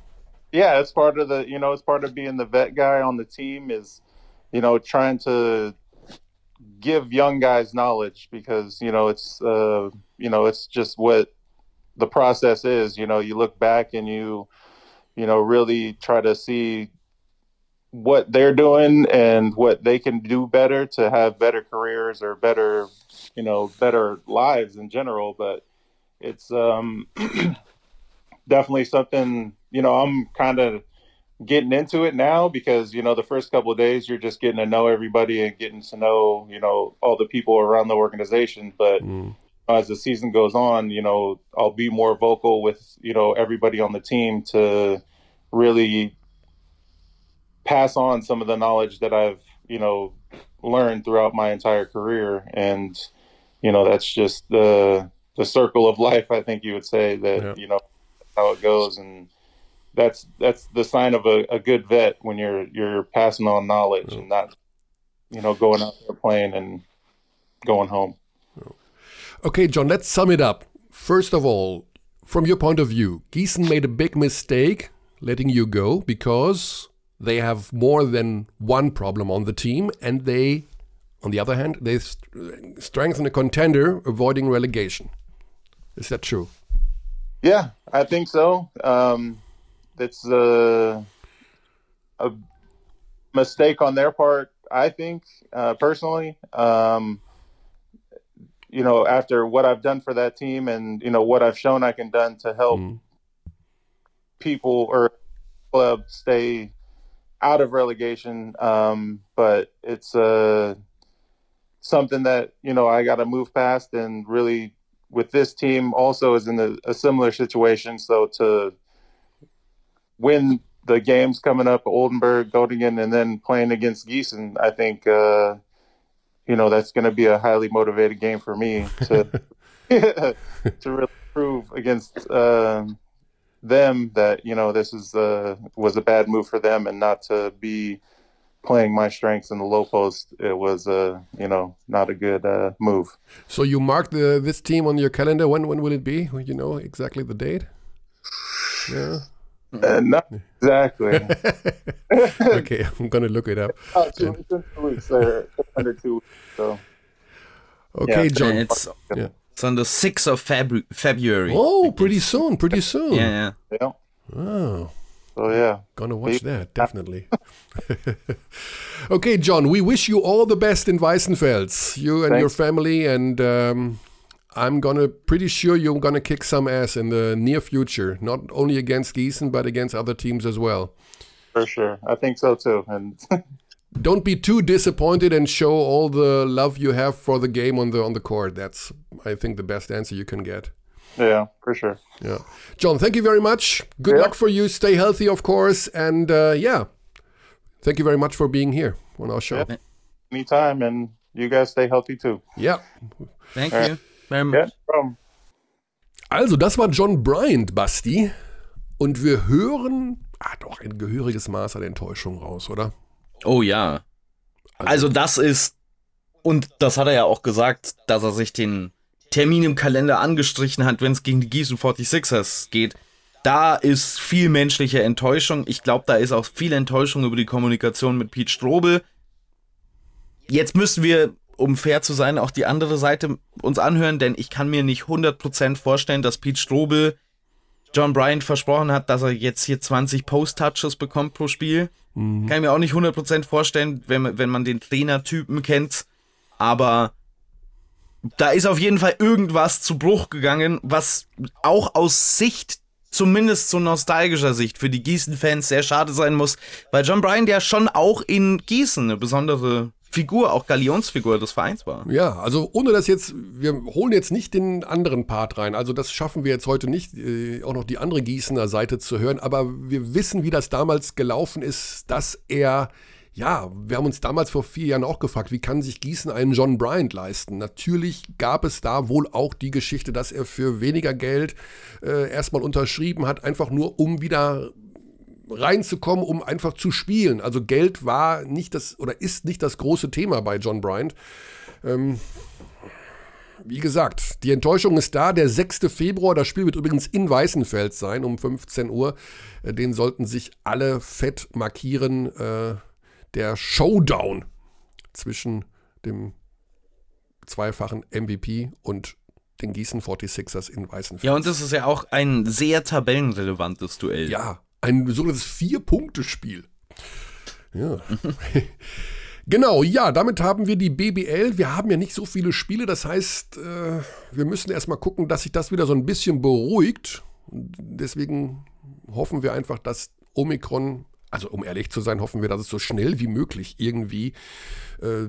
Yeah, it's part of the, you know, it's part of being the vet guy on the team is, you know, trying to give young guys knowledge because, you know, it's, uh, you know, it's just what the process is. You know, you look back and you, you know, really try to see what they're doing and what they can do better to have better careers or better you know, better lives in general. But it's um, definitely something, you know, I'm kind of getting into it now because, you know, the first couple of days you're just getting to know everybody and getting to know, you know, all the people around the organization. But Mm. as the season goes on, you know, I'll be more vocal with, you know, everybody on the team to really pass on some of the knowledge that I've, you know, learned throughout my entire career. And, you know, that's just the the circle of life, I think you would say that, Yeah. you know, how it goes and that's that's the sign of a, a good vet when you're you're passing on knowledge and not you know going out there playing and going home. Okay, John, let's sum it up. First of all, from your point of view, Gießen made a big mistake letting you go because they have more than one problem on the team, and they, on the other hand, they st- strengthen a contender avoiding relegation. Is that true? Yeah, I think so. Um, it's a, a mistake on their part, I think, uh, personally. Um, you know, after what I've done for that team and, you know, what I've shown I can done to help Mm. people or club stay out of relegation. Um, but it's uh, something that, you know, I got to move past and really with this team also is in a, a similar situation. So to win the games coming up, Oldenburg, Göttingen, and then playing against Gießen, I think, uh, you know, that's going to be a highly motivated game for me to to really prove against um, them that you know this is uh, was a bad move for them, and not to be playing my strengths in the low post. It was uh, you know not a good uh, move. So you marked the this team on your calendar. When when will it be? You know exactly the date. Yeah. Uh, not exactly. Okay, I'm gonna look it up. Uh, two, it's two weeks. They're under two weeks. So Okay, Yeah. John. It's, Yeah. it's on the 6th of Febru- February. Oh, pretty soon. Pretty soon. Yeah, yeah. yeah. Oh. So yeah. Gonna watch that, definitely. okay, John, we wish you all the best in Weissenfels, you and your family, and um, I'm gonna pretty sure you're gonna kick some ass in the near future, not only against Gießen, but against other teams as well. For sure. I think so too. And Don't be too disappointed and show all the love you have for the game on the on the court. That's I think the best answer you can get. Yeah, for sure. Yeah. John, thank you very much. Good Yeah. luck for you. Stay healthy, of course, and uh, yeah. Thank you very much for being here on our show. Yeah. Anytime and you guys stay healthy too. ja. Thank Alright. you very much. Yeah. Also, das war John Bryant, Basti. Und wir hören, ah, doch ein gehöriges Maß an Enttäuschung raus, oder? Oh ja. Also das ist, und das hat er ja auch gesagt, dass er sich den Termin im Kalender angestrichen hat, wenn es gegen die Gießen 46ers geht. Da ist viel menschliche Enttäuschung. Ich glaube, da ist auch viel Enttäuschung über die Kommunikation mit Pete Strobel. Jetzt müssen wir, um fair zu sein, auch die andere Seite uns anhören, denn ich kann mir nicht 100% vorstellen, dass Pete Strobel John Bryant versprochen hat, dass er jetzt hier 20 Post-Touches bekommt pro Spiel. Kann ich mir auch nicht 100% vorstellen, wenn, wenn man den Trainertypen kennt. Aber da ist auf jeden Fall irgendwas zu Bruch gegangen, was auch aus Sicht, zumindest zu nostalgischer Sicht, für die Gießen-Fans sehr schade sein muss, weil John Bryant ja schon auch in Gießen eine besondere Figur, auch Galionsfigur des Vereins war. Ja, also ohne das jetzt, wir holen jetzt nicht den anderen Part rein. Also das schaffen wir jetzt heute nicht, äh, auch noch die andere Gießener Seite zu hören. Aber wir wissen, wie das damals gelaufen ist, dass er, ja, wir haben uns damals vor vier Jahren auch gefragt, wie kann sich Gießen einen John Bryant leisten? Natürlich gab es da wohl auch die Geschichte, dass er für weniger Geld äh, erstmal unterschrieben hat, einfach nur um wieder reinzukommen, um einfach zu spielen. Also Geld war nicht das oder ist nicht das große Thema bei John Bryant. Ähm, wie gesagt, die Enttäuschung ist da. Der 6. Februar, das Spiel wird übrigens in Weißenfeld sein, um 15 Uhr. Äh, Den sollten sich alle fett markieren. Äh, der Showdown zwischen dem zweifachen MVP und den Gießen 46ers in Weißenfeld. Ja, und das ist ja auch ein sehr tabellenrelevantes Duell. Ja, ein sogenanntes Vier-Punkte-Spiel. Ja. Genau, ja, damit haben wir die BBL. Wir haben ja nicht so viele Spiele, das heißt, äh, wir müssen erstmal gucken, dass sich das wieder so ein bisschen beruhigt. Deswegen hoffen wir einfach, dass Omikron, also um ehrlich zu sein, hoffen wir, dass es so schnell wie möglich irgendwie äh,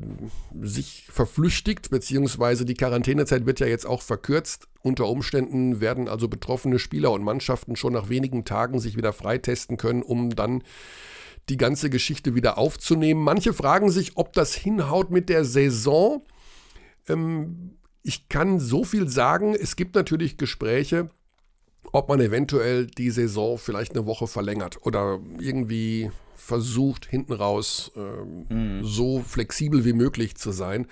sich verflüchtigt, beziehungsweise die Quarantänezeit wird ja jetzt auch verkürzt. Unter Umständen werden also betroffene Spieler und Mannschaften schon nach wenigen Tagen sich wieder freitesten können, um dann die ganze Geschichte wieder aufzunehmen. Manche fragen sich, ob das hinhaut mit der Saison. Ähm, ich kann so viel sagen, es gibt natürlich Gespräche, ob man eventuell die Saison vielleicht eine Woche verlängert oder irgendwie versucht, hinten raus ähm, mhm. so flexibel wie möglich zu sein.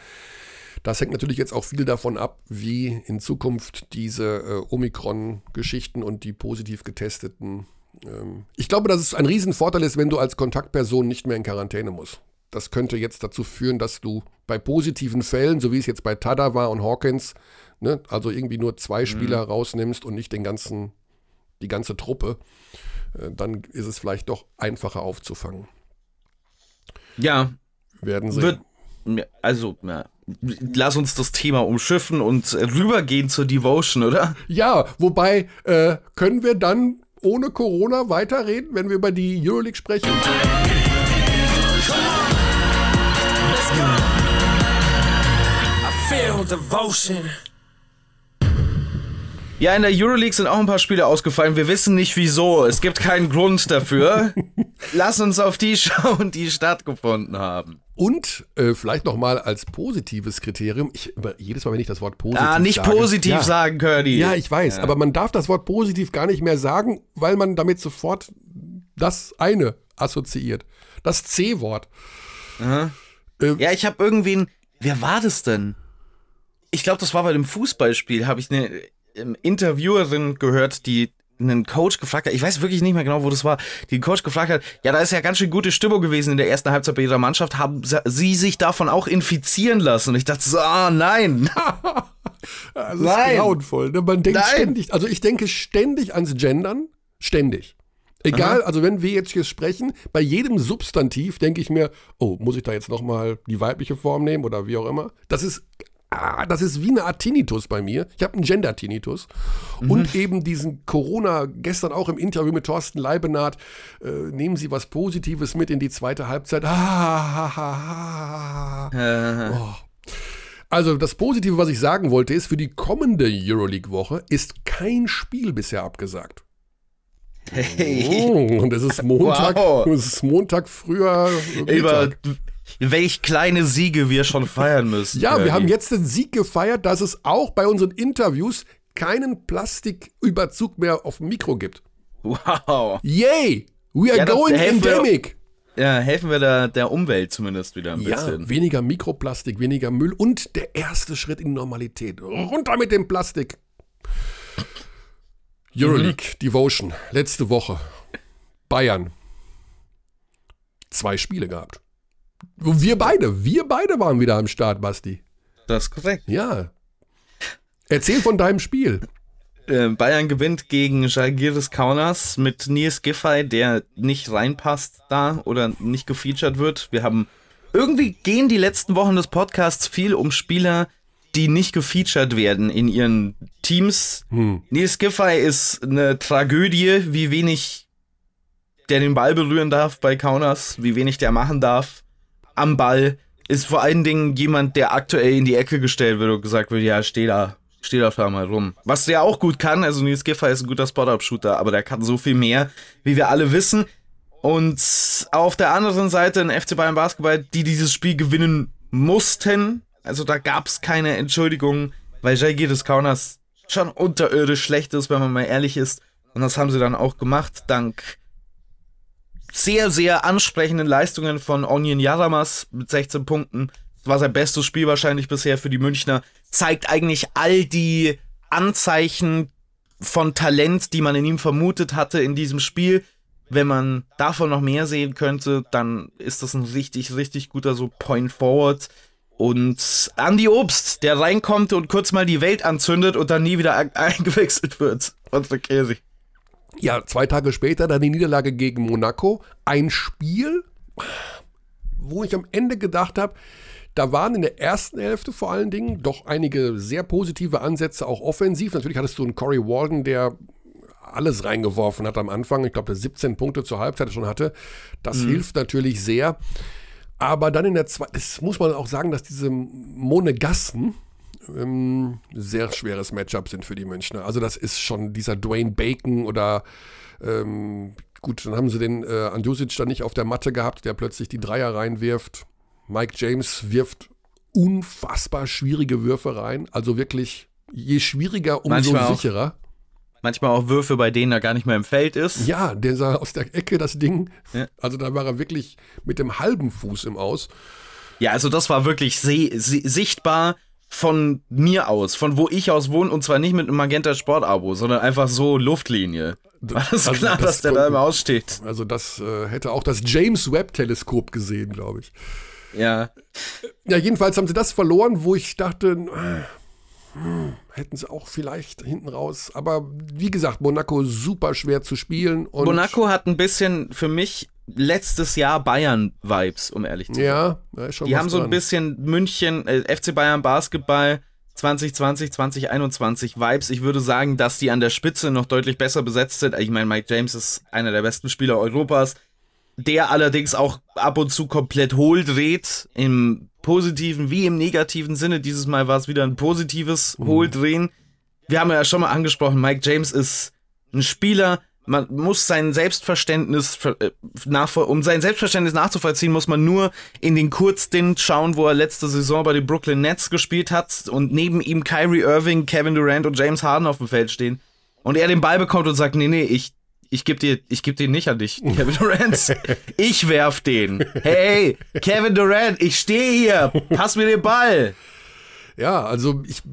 Das hängt natürlich jetzt auch viel davon ab, wie in Zukunft diese äh, Omikron-Geschichten und die positiv getesteten ähm, ich glaube, dass es ein Riesenvorteil ist, wenn du als Kontaktperson nicht mehr in Quarantäne musst. Das könnte jetzt dazu führen, dass du bei positiven Fällen, so wie es jetzt bei Tada war und Hawkins, ne, also irgendwie nur zwei mhm. Spieler mhm. rausnimmst und nicht den ganzen, die ganze Truppe, äh, dann ist es vielleicht doch einfacher aufzufangen. Ja. Werden sie. Wird, also, ja, lass uns das Thema umschiffen und rübergehen zur Devotion, oder? Ja, wobei äh, können wir dann ohne Corona weiterreden, wenn wir über die Euroleague sprechen? Ja, in der Euroleague sind auch ein paar Spiele ausgefallen. Wir wissen nicht wieso. Es gibt keinen Grund dafür. Lass uns auf die schauen, die stattgefunden haben. Und äh, vielleicht nochmal als positives Kriterium, ich, jedes Mal, wenn ich das Wort positiv Ah, nicht sage, positiv ja, sagen, Curdy. Ja, ich weiß, ja. aber man darf das Wort positiv gar nicht mehr sagen, weil man damit sofort das eine assoziiert. Das C-Wort. Äh, ja, ich habe irgendwen, wer war das denn? Ich glaube, das war bei dem Fußballspiel, habe ich eine Interviewerin gehört, die einen Coach gefragt hat, ich weiß wirklich nicht mehr genau, wo das war, die den Coach gefragt hat, ja, da ist ja ganz schön gute Stimmung gewesen in der ersten Halbzeit bei ihrer Mannschaft, haben sie sich davon auch infizieren lassen? Und ich dachte so, ah, nein. das ist nein. grauenvoll. Ne? Man denkt nein. ständig, also ich denke ständig ans Gendern, ständig. Egal, Aha. also wenn wir jetzt hier sprechen, bei jedem Substantiv denke ich mir, oh, muss ich da jetzt nochmal die weibliche Form nehmen oder wie auch immer? Das ist ah, das ist wie eine Art Tinnitus bei mir. Ich habe einen Gender-Tinnitus. Mhm. Und eben diesen Corona, gestern auch im Interview mit Thorsten Leibenath, äh, nehmen Sie was Positives mit in die zweite Halbzeit. Ah, oh. Also das Positive, was ich sagen wollte, ist, für die kommende Euroleague-Woche ist kein Spiel bisher abgesagt. Hey. Oh, und es ist Montag, wow. es ist Montag früher Mittag. Über welch kleine Siege wir schon feiern müssen. Ja, wir haben jetzt den Sieg gefeiert, dass es auch bei unseren Interviews keinen Plastiküberzug mehr auf dem Mikro gibt. Wow. Yay! We are ja, going endemic. Ja, helfen wir der, der Umwelt zumindest wieder ein ja, bisschen. Weniger Mikroplastik, weniger Müll und der erste Schritt in Normalität. Runter mit dem Plastik. Euroleague, mhm. Devotion, letzte Woche. Bayern. Zwei Spiele gehabt. Wir beide, wir beide waren wieder am Start, Basti. Das ist korrekt. Ja. Erzähl von deinem Spiel. Äh, Bayern gewinnt gegen Jalgiris Kaunas mit Nils Giffey, der nicht reinpasst da oder nicht gefeatured wird. Wir haben irgendwie gehen die letzten Wochen des Podcasts viel um Spieler, die nicht gefeatured werden in ihren Teams. Hm. Nils Giffey ist eine Tragödie, wie wenig der den Ball berühren darf bei Kaunas, wie wenig der machen darf am Ball ist vor allen Dingen jemand, der aktuell in die Ecke gestellt wird und gesagt wird, ja, steh da, steh da da mal rum. Was der auch gut kann, also Nils Giffey ist ein guter Spot-Up-Shooter, aber der kann so viel mehr, wie wir alle wissen. Und auf der anderen Seite ein FC Bayern Basketball, die dieses Spiel gewinnen mussten. Also da gab es keine Entschuldigung, weil Jalgiris Kaunas schon unterirdisch schlecht ist, wenn man mal ehrlich ist. Und das haben sie dann auch gemacht, dank sehr, sehr ansprechenden Leistungen von Onion Yaramas mit 16 Punkten. Das war sein bestes Spiel wahrscheinlich bisher für die Münchner. Zeigt eigentlich all die Anzeichen von Talent, die man in ihm vermutet hatte in diesem Spiel. Wenn man davon noch mehr sehen könnte, dann ist das ein richtig, richtig guter so Point Forward. Und Andy Obst, der reinkommt und kurz mal die Welt anzündet und dann nie wieder eingewechselt wird. Unsere Käse. Ja, zwei Tage später dann die Niederlage gegen Monaco. Ein Spiel, wo ich am Ende gedacht habe, da waren in der ersten Hälfte vor allen Dingen doch einige sehr positive Ansätze, auch offensiv. Natürlich hattest du einen Corey Walden, der alles reingeworfen hat am Anfang. Ich glaube, der 17 Punkte zur Halbzeit schon hatte. Das mhm. hilft natürlich sehr. Aber dann in der zweiten, das muss man auch sagen, dass diese Monegassen ähm, sehr schweres Matchup sind für die Münchner. Also das ist schon dieser Dwayne Bacon oder ähm, gut, dann haben sie den äh, Andjusic dann nicht auf der Matte gehabt, der plötzlich die Dreier reinwirft. Mike James wirft unfassbar schwierige Würfe rein. Also wirklich, je schwieriger, umso Manchmal sicherer. Auch. Manchmal auch Würfe, bei denen er gar nicht mehr im Feld ist. Ja, der sah aus der Ecke das Ding. Ja. Also da war er wirklich mit dem halben Fuß im Aus. Ja, also das war wirklich sichtbar von mir aus, von wo ich aus wohne und zwar nicht mit einem Magenta Sport-Abo, sondern einfach so Luftlinie. War das also klar, das dass der da immer aussteht. Also das äh, hätte auch das James Webb Teleskop gesehen, glaube ich. Ja. Ja, jedenfalls haben sie das verloren, wo ich dachte, äh, hätten sie auch vielleicht hinten raus. Aber wie gesagt, Monaco super schwer zu spielen. Monaco hat ein bisschen für mich letztes Jahr Bayern-Vibes, um ehrlich zu sein. Ja, ja schon Die haben so ein bisschen München, äh, FC Bayern Basketball 2020, 2021 Vibes. Ich würde sagen, dass die an der Spitze noch deutlich besser besetzt sind. Ich meine, Mike James ist einer der besten Spieler Europas der allerdings auch ab und zu komplett hohl dreht, im positiven wie im negativen Sinne. Dieses Mal war es wieder ein positives mhm. Hohldrehen. Wir haben ja schon mal angesprochen, Mike James ist ein Spieler, man muss sein Selbstverständnis, äh, um sein Selbstverständnis nachzuvollziehen, muss man nur in den Kurzstint schauen, wo er letzte Saison bei den Brooklyn Nets gespielt hat und neben ihm Kyrie Irving, Kevin Durant und James Harden auf dem Feld stehen. Und er den Ball bekommt und sagt, nee, nee, ich ich gebe dir, ich geb den nicht an dich, Kevin Durant. Ich werf den. Hey, Kevin Durant, ich stehe hier. Pass mir den Ball. Ja, also ich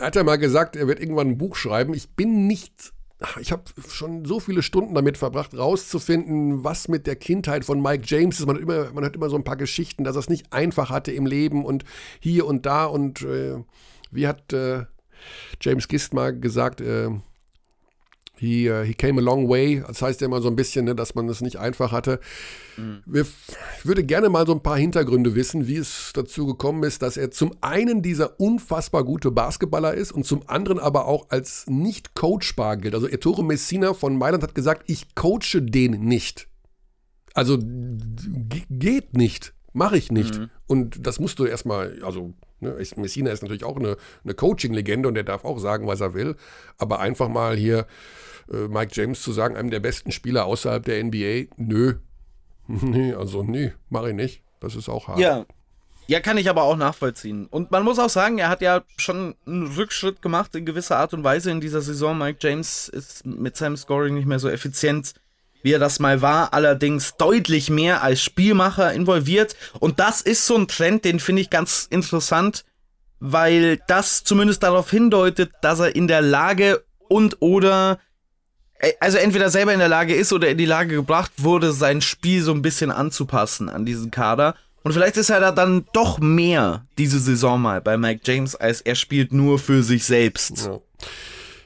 hat er mal gesagt, er wird irgendwann ein Buch schreiben. Ich bin nicht ich habe schon so viele Stunden damit verbracht, rauszufinden, was mit der Kindheit von Mike James ist. Man hat immer, man hat immer so ein paar Geschichten, dass er es nicht einfach hatte im Leben und hier und da. Und äh, wie hat äh, James Gist mal gesagt, äh, He, uh, he came a long way. Das heißt ja immer so ein bisschen, ne, dass man es nicht einfach hatte. Mhm. ich würde gerne mal so ein paar Hintergründe wissen, wie es dazu gekommen ist, dass er zum einen dieser unfassbar gute Basketballer ist und zum anderen aber auch als nicht coachbar gilt. Also Ettore Messina von Mailand hat gesagt, ich coache den nicht. Also geht nicht, mache ich nicht. Mhm. Und das musst du erstmal, also ne, Messina ist natürlich auch eine, eine Coaching-Legende und der darf auch sagen, was er will. Aber einfach mal hier äh, Mike James zu sagen, einem der besten Spieler außerhalb der NBA, nö. nee, also nee, mache ich nicht. Das ist auch hart. Ja. Ja, kann ich aber auch nachvollziehen. Und man muss auch sagen, er hat ja schon einen Rückschritt gemacht in gewisser Art und Weise in dieser Saison. Mike James ist mit seinem Scoring nicht mehr so effizient, wie er das mal war. Allerdings deutlich mehr als Spielmacher involviert. Und das ist so ein Trend, den finde ich ganz interessant, weil das zumindest darauf hindeutet, dass er in der Lage und oder äh, also entweder selber in der Lage ist oder in die Lage gebracht wurde, sein Spiel so ein bisschen anzupassen an diesen Kader. Und vielleicht ist er da dann doch mehr diese Saison mal bei Mike James, als er spielt nur für sich selbst. Ja.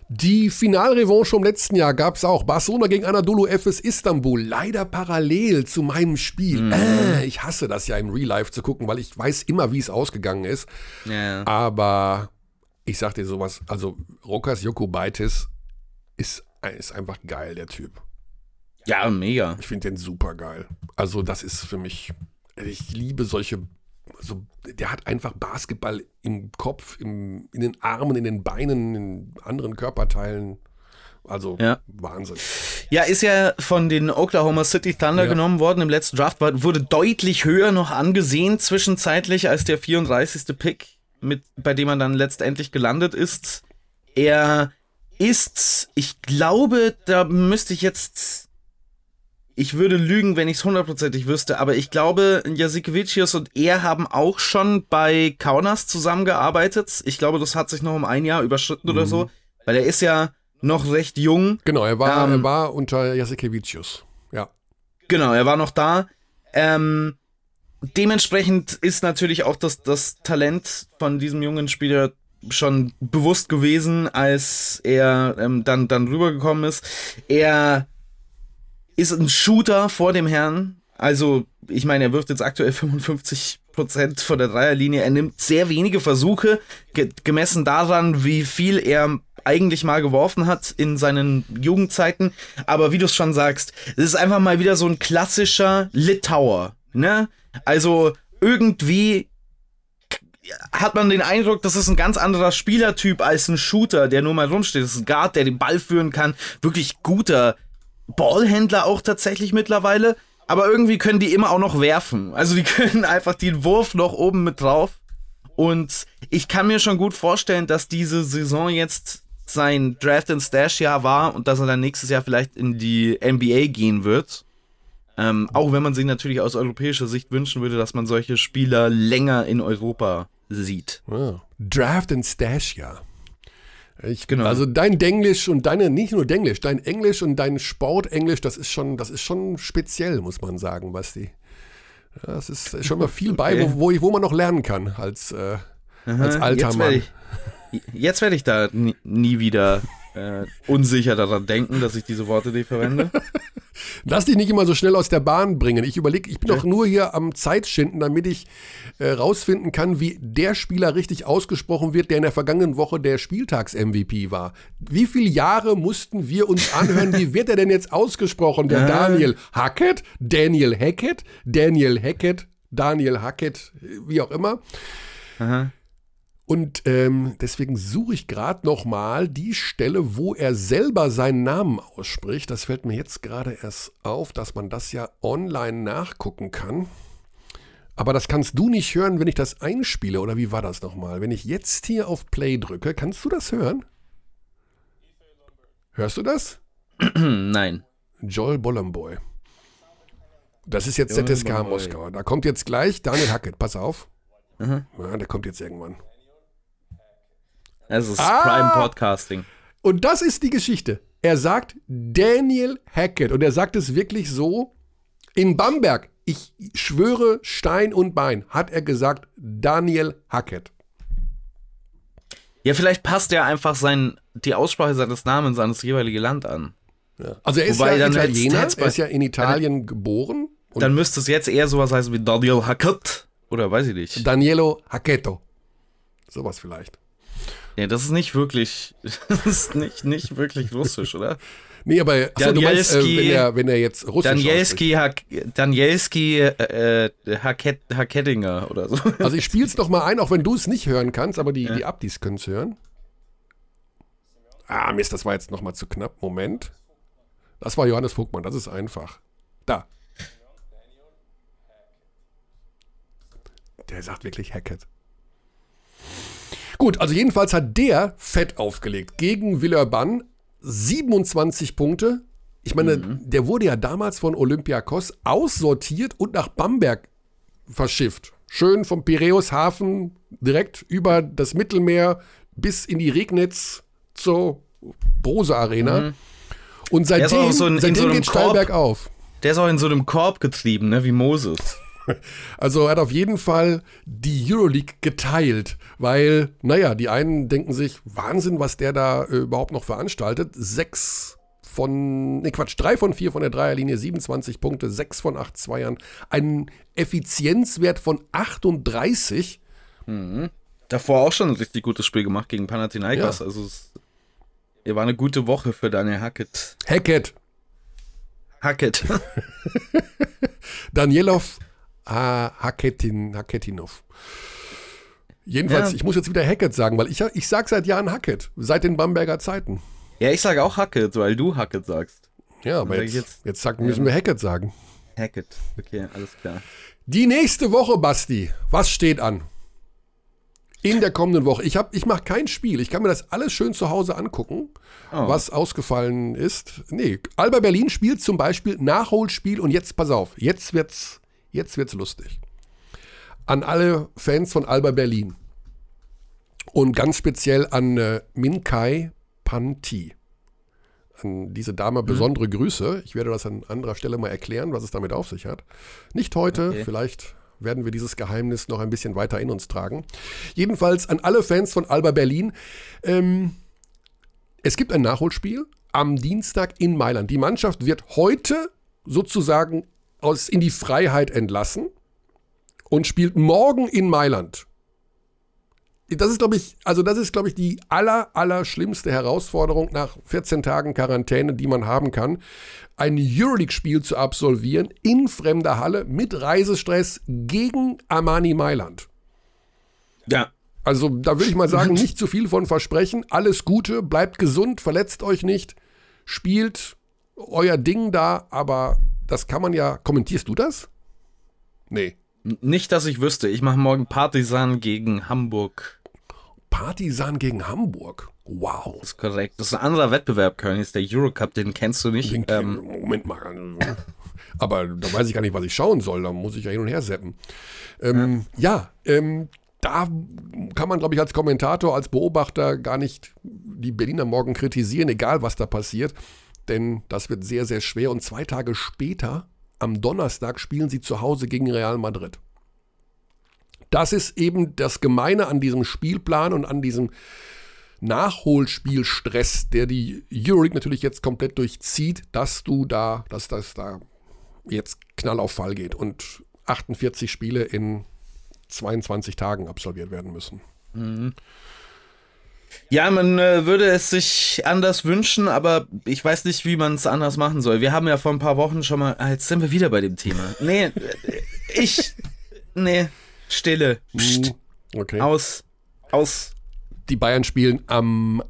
Die Finalrevanche vom letzten Jahr gab es auch. Barcelona gegen Anadolu Efes Istanbul. Leider parallel zu meinem Spiel. Mhm. Äh, ich hasse das ja im Real Life zu gucken, weil ich weiß immer, wie es ausgegangen ist. Ja. Aber ich sag dir sowas, also Rokas Jokubaitis ist ist einfach geil, der Typ. Ja, mega. Ich finde den super geil. Also, das ist für mich, ich liebe solche, also, der hat einfach Basketball im Kopf, im, in den Armen, in den Beinen, in anderen Körperteilen. Also ja. Wahnsinn. Ja, ist ja von den Oklahoma City Thunder ja. genommen worden im letzten Draft, wurde deutlich höher noch angesehen zwischenzeitlich als der 34. Pick, mit, bei dem man dann letztendlich gelandet ist. Er ist, ich glaube, da müsste ich jetzt, ich würde lügen, wenn ich es hundertprozentig wüsste, aber ich glaube, Jasikevicius und er haben auch schon bei Kaunas zusammengearbeitet. Ich glaube, das hat sich noch um ein Jahr überschritten mhm. oder so, weil er ist ja noch recht jung. Genau, er war, ähm, er war unter Jasikevicius, ja. Genau, er war noch da. Ähm, dementsprechend ist natürlich auch das, das Talent von diesem jungen Spieler schon bewusst gewesen, als er ähm, dann, dann rübergekommen ist. Er ist ein Shooter vor dem Herrn. Also, ich meine, er wirft jetzt aktuell 55 Prozent von der Dreierlinie. Er nimmt sehr wenige Versuche, ge gemessen daran, wie viel er eigentlich mal geworfen hat in seinen Jugendzeiten. Aber wie du es schon sagst, es ist einfach mal wieder so ein klassischer Litauer. Ne? Also irgendwie hat man den Eindruck, das ist ein ganz anderer Spielertyp als ein Shooter, der nur mal rumsteht. Das ist ein Guard, der den Ball führen kann. Wirklich guter Ballhändler auch tatsächlich mittlerweile. Aber irgendwie können die immer auch noch werfen. Also die können einfach den Wurf noch oben mit drauf. Und ich kann mir schon gut vorstellen, dass diese Saison jetzt sein Draft and Stash Jahr war und dass er dann nächstes Jahr vielleicht in die NBA gehen wird. Ähm, auch wenn man sich natürlich aus europäischer Sicht wünschen würde, dass man solche Spieler länger in Europa sieht. Ah, Draft and Stash, ja. Ich, Genau. Also dein Denglisch und deine, nicht nur Denglisch, dein Englisch und dein Sportenglisch, das ist schon, das ist schon speziell, muss man sagen, Basti. Ja, das ist schon mal viel bei, Okay. wo, wo, ich- wo man noch lernen kann als, äh, als Aha, alter jetzt Mann. werd Ich, jetzt werde ich da nie, nie wieder äh, unsicher daran denken, dass ich diese Worte nicht verwende. Lass dich nicht immer so schnell aus der Bahn bringen. Ich überlege, ich bin doch nur hier am Zeitschinden, damit ich äh, rausfinden kann, wie der Spieler richtig ausgesprochen wird, der in der vergangenen Woche der Spieltags-MVP war. Wie viele Jahre mussten wir uns anhören, wie wird er denn jetzt ausgesprochen? Der Daniel Hackett, Daniel Hackett, Daniel Hackett, Daniel Hackett, wie auch immer. Aha. Und ähm, deswegen suche ich gerade noch mal die Stelle, wo er selber seinen Namen ausspricht. Das fällt mir jetzt gerade erst auf, dass man das ja online nachgucken kann. Aber das kannst du nicht hören, wenn ich das einspiele. Oder wie war das nochmal? Wenn ich jetzt hier auf Play drücke, kannst du das hören? Hörst du das? Nein. Joel Bolomboy. Das ist jetzt Joel ZSK. Moskau. Da kommt jetzt gleich Daniel Hackett. Pass auf. Mhm. Ja, der kommt jetzt irgendwann. Es ist Ah! Prime Podcasting. Und das ist die Geschichte. Er sagt Daniel Hackett und er sagt es wirklich so in Bamberg. Ich schwöre Stein und Bein, hat er gesagt Daniel Hackett. Ja, vielleicht passt er einfach sein, die Aussprache seines Namens an das jeweilige Land an. Also er ist Wobei, ja Italiener, er ist ja in Italien geboren. Und Dann müsste es jetzt eher sowas heißen wie Daniel Hackett. Oder weiß ich nicht. Danielo Hacketto. Sowas vielleicht. Ja, das ist nicht wirklich, das ist nicht, nicht wirklich russisch, oder? Nee, aber achso, du meinst, äh, wenn, er, wenn er jetzt Russisch. Danielski, Hack, Danielski äh, äh, Hackett, Hackettinger oder so. Also ich spiele es noch mal ein, auch wenn du es nicht hören kannst, aber die, die Abdis können es hören. Ah, Mist, das war jetzt noch mal zu knapp. Moment. Das war Johannes Vogtmann, das ist einfach. Da. Der sagt wirklich Hackett. Gut, also jedenfalls hat der fett aufgelegt gegen Villeurbanne. 27 Punkte. Ich meine, der wurde ja damals von Olympiakos aussortiert und nach Bamberg verschifft. Schön vom Piräushafen direkt über das Mittelmeer bis in die Regnitz zur Brose Arena. Und ist auch seitdem, so ein- in seitdem so geht Korb. bergauf. Der ist auch in so einem Korb getrieben, ne, wie Moses. Also er hat auf jeden Fall die Euroleague geteilt, weil, naja, die einen denken sich, Wahnsinn, was der da äh, überhaupt noch veranstaltet. Sechs von, ne Quatsch, drei von vier von der Dreierlinie, 27 Punkte, sechs von acht Zweiern, einen Effizienzwert von 38. Davor auch schon ein richtig gutes Spiel gemacht gegen Panathinaikos. Ja. Also es war eine gute Woche für Daniel Hackett. Hackett, Hackett. Danielov Haketin, Haketinov. Jedenfalls, Ja. ich muss jetzt wieder Hackett sagen, weil ich, ich sag seit Jahren Hackett, seit den Bamberger Zeiten. ja, ich sage auch Hackett, weil du Hackett sagst. Ja, aber sag jetzt, jetzt, jetzt. sagen, müssen wir Hackett sagen. Hackett. Okay, alles klar. Die nächste Woche, Basti, was steht an? In der kommenden Woche. Ich, hab- ich mache kein Spiel. Ich kann mir das alles schön zu Hause angucken, Oh. was ausgefallen ist. Nee, Alba Berlin spielt zum Beispiel Nachholspiel und jetzt, pass auf, jetzt wird's, jetzt wird's lustig. An alle Fans von Alba Berlin. Und ganz speziell an äh, Minkai Panti. An diese Dame besondere Grüße. Ich werde das an anderer Stelle mal erklären, was es damit auf sich hat. Nicht heute, Okay. vielleicht werden wir dieses Geheimnis noch ein bisschen weiter in uns tragen. Jedenfalls an alle Fans von Alba Berlin. Ähm, es gibt ein Nachholspiel am Dienstag in Mailand. Die Mannschaft wird heute sozusagen aus, in die Freiheit entlassen und spielt morgen in Mailand. Das ist, glaube ich, also das ist, glaube ich, die aller, aller schlimmste Herausforderung nach 14 Tagen Quarantäne, die man haben kann. Ein Euroleague-Spiel zu absolvieren in fremder Halle mit Reisestress gegen Armani Mailand. Ja. Also da würde ich mal sagen, nicht zu viel von versprechen. Alles Gute, bleibt gesund, verletzt euch nicht, spielt euer Ding da, aber das kann man ja. Kommentierst du das? Nee. Nicht, dass ich wüsste. Ich mache morgen Partisan gegen Hamburg. Partisan gegen Hamburg. Wow. Das ist korrekt. Das ist ein anderer Wettbewerb, Köln. Ist der Eurocup, den kennst du nicht. Den, Ähm, Moment mal. Aber da weiß ich gar nicht, was ich schauen soll. Da muss ich ja hin und her seppen. Ähm, ja, ähm, da kann man, glaube ich, als Kommentator, als Beobachter gar nicht die Berliner morgen kritisieren, egal was da passiert. Denn das wird sehr, sehr schwer. Und zwei Tage später, am Donnerstag, spielen sie zu Hause gegen Real Madrid. Das ist eben das Gemeine an diesem Spielplan und an diesem Nachholspielstress, der die Euroleague natürlich jetzt komplett durchzieht, dass du da, dass das da jetzt Knall auf Fall geht und 48 Spiele in 22 Tagen absolviert werden müssen. Ja, man äh, würde es sich anders wünschen, aber ich weiß nicht, wie man es anders machen soll. Wir haben ja vor ein paar Wochen schon mal. Ah, jetzt sind wir wieder bei dem Thema. Nee, äh, ich. Nee, Stille. Psst, Okay. aus. Aus. Die Bayern spielen am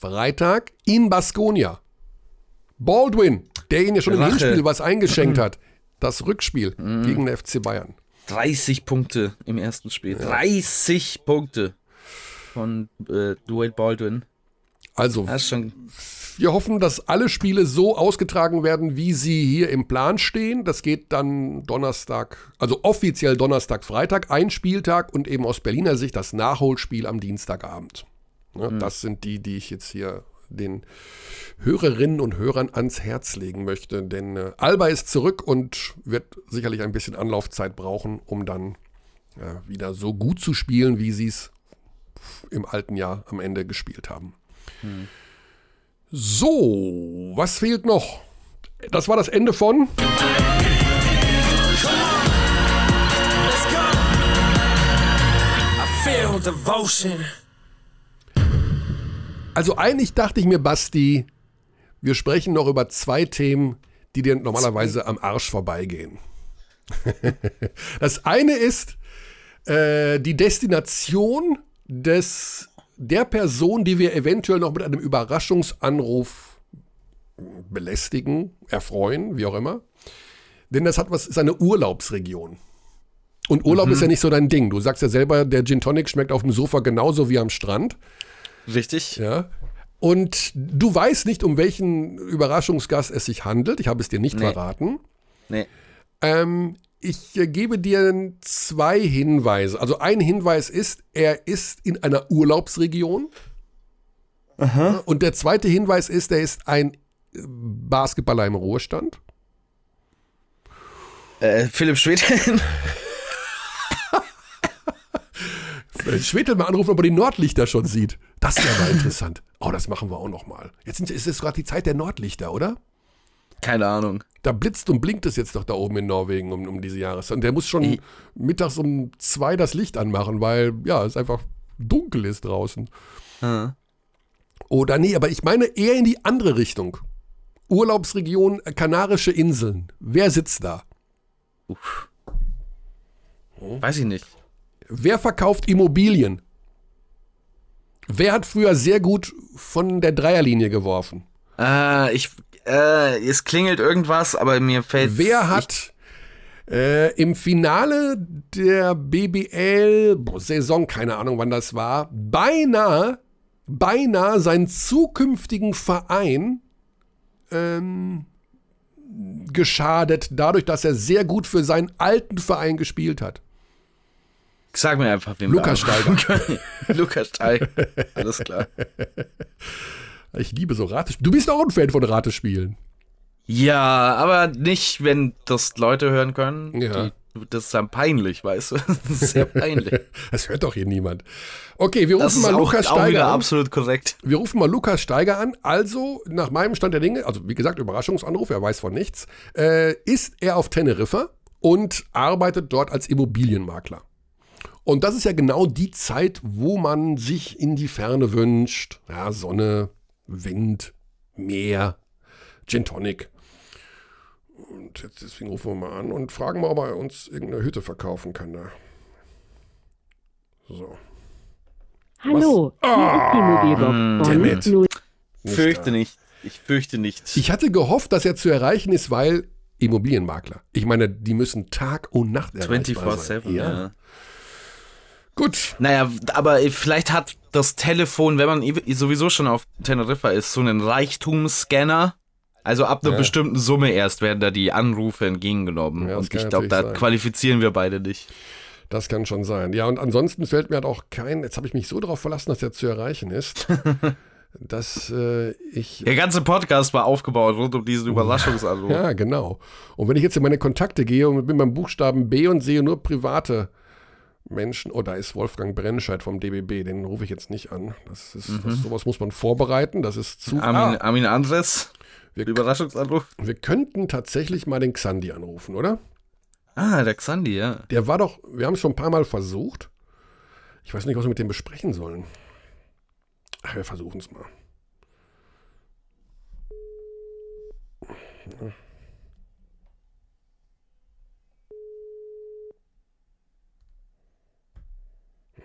Freitag in Baskonia. Baldwin, der ihnen ja schon im Rache. Hinspiel was eingeschenkt hat. Das Rückspiel gegen den FC Bayern. 30 Punkte im ersten Spiel. 30 Punkte von äh, Dwight Baldwin. Also, wir hoffen, dass alle Spiele so ausgetragen werden, wie sie hier im Plan stehen. Das geht dann Donnerstag, also offiziell Donnerstag, Freitag, ein Spieltag und eben aus Berliner Sicht das Nachholspiel am Dienstagabend. Ja, Das sind die, die ich jetzt hier den Hörerinnen und Hörern ans Herz legen möchte. Denn äh, Alba ist zurück und wird sicherlich ein bisschen Anlaufzeit brauchen, um dann äh, wieder so gut zu spielen, wie sie es im alten Jahr am Ende gespielt haben. So, was fehlt noch? Das war das Ende von. Feel devotion. Also eigentlich dachte ich mir, Basti, wir sprechen noch über zwei Themen, die dir normalerweise am Arsch vorbeigehen. Das eine ist äh, die Destination des, der Person, die wir eventuell noch mit einem Überraschungsanruf belästigen, erfreuen, wie auch immer. Denn das hat was, ist eine Urlaubsregion. Und Urlaub ist ja nicht so dein Ding. Du sagst ja selber, der Gin Tonic schmeckt auf dem Sofa genauso wie am Strand. Richtig? Ja. Und du weißt nicht, um welchen Überraschungsgast es sich handelt. Ich habe es dir nicht Nee. verraten. Nee. Ähm, ich äh, gebe dir zwei Hinweise. Also ein Hinweis ist, er ist in einer Urlaubsregion. Und der zweite Hinweis ist, er ist ein äh, Basketballer im Ruhestand. Äh, Philipp Schweden. Äh, Schwedel mal anrufen, ob er die Nordlichter schon sieht. Das wäre mal interessant. Oh, das machen wir auch noch mal. Jetzt ist es gerade die Zeit der Nordlichter, oder? Keine Ahnung. Da blitzt und blinkt es jetzt doch da oben in Norwegen um, um diese Jahreszeit. Und der muss schon mittags um zwei das Licht anmachen, weil ja, es einfach dunkel ist draußen. Oder nee, aber ich meine eher in die andere Richtung. Urlaubsregion äh, Kanarische Inseln. Wer sitzt da? Weiß ich nicht. Wer verkauft Immobilien? Wer hat früher sehr gut von der Dreierlinie geworfen? Äh, ich. Äh, es klingelt irgendwas, aber mir fällt. Wer hat äh, im Finale der BBL-Saison, keine Ahnung wann das war, beinahe, beinahe seinen zukünftigen Verein ähm, geschadet, dadurch, dass er sehr gut für seinen alten Verein gespielt hat. Sag mir einfach, wem Lukas Steiger. Lukas Steiger. Alles klar. Ich liebe so Ratespiele. Du bist auch ein Fan von Ratespielen. Ja, aber nicht, wenn das Leute hören können, Ja. die das ist dann peinlich, weißt du? Das ist sehr peinlich. Das hört doch hier niemand. Okay, wir rufen mal auch, Lukas auch wieder Steiger an. absolut korrekt. Wir rufen mal Lukas Steiger an. Also, nach meinem Stand der Dinge, also wie gesagt, Überraschungsanruf, er weiß von nichts, äh, ist er auf Teneriffa und arbeitet dort als Immobilienmakler. Und das ist ja genau die Zeit, wo man sich in die Ferne wünscht. Ja, Sonne, Wind, Meer, Gin Tonic. Und jetzt, deswegen rufen wir mal an und fragen mal, ob er uns irgendeine Hütte verkaufen kann da. So. Hallo, hier ist die Mobilbox damn it. von 0. Nicht Fürchte nicht. Ich fürchte nicht. Ich hatte gehofft, dass er zu erreichen ist, weil Immobilienmakler. Ich meine, die müssen Tag und Nacht erreichbar sein. 24-7, ja. Gut. Naja, aber vielleicht hat das Telefon, wenn man sowieso schon auf Teneriffa ist, so einen Reichtumsscanner. Also ab einer Ja. bestimmten Summe erst werden da die Anrufe entgegengenommen. Ja, Und ich glaube, da sein. qualifizieren wir beide nicht. Das kann schon sein. Ja, und ansonsten fällt mir halt auch kein, jetzt habe ich mich so darauf verlassen, dass er zu erreichen ist, dass äh, ich. Der ganze Podcast war aufgebaut rund um diesen Überraschungsanruf. Ja, genau. Und wenn ich jetzt in meine Kontakte gehe und bin beim Buchstaben B und sehe nur private Menschen, oh, da ist Wolfgang Brennscheid vom DBB, den rufe ich jetzt nicht an. Das ist, das, sowas muss man vorbereiten, das ist zu. Armin, Ah, Armin Andres, wir, Überraschungsanruf. wir könnten tatsächlich mal den Xandi anrufen, oder? Ah, der Xandi, ja. Der war doch, wir haben es schon ein paar Mal versucht. Ich weiß nicht, was wir mit dem besprechen sollen. Ach, wir versuchen es mal.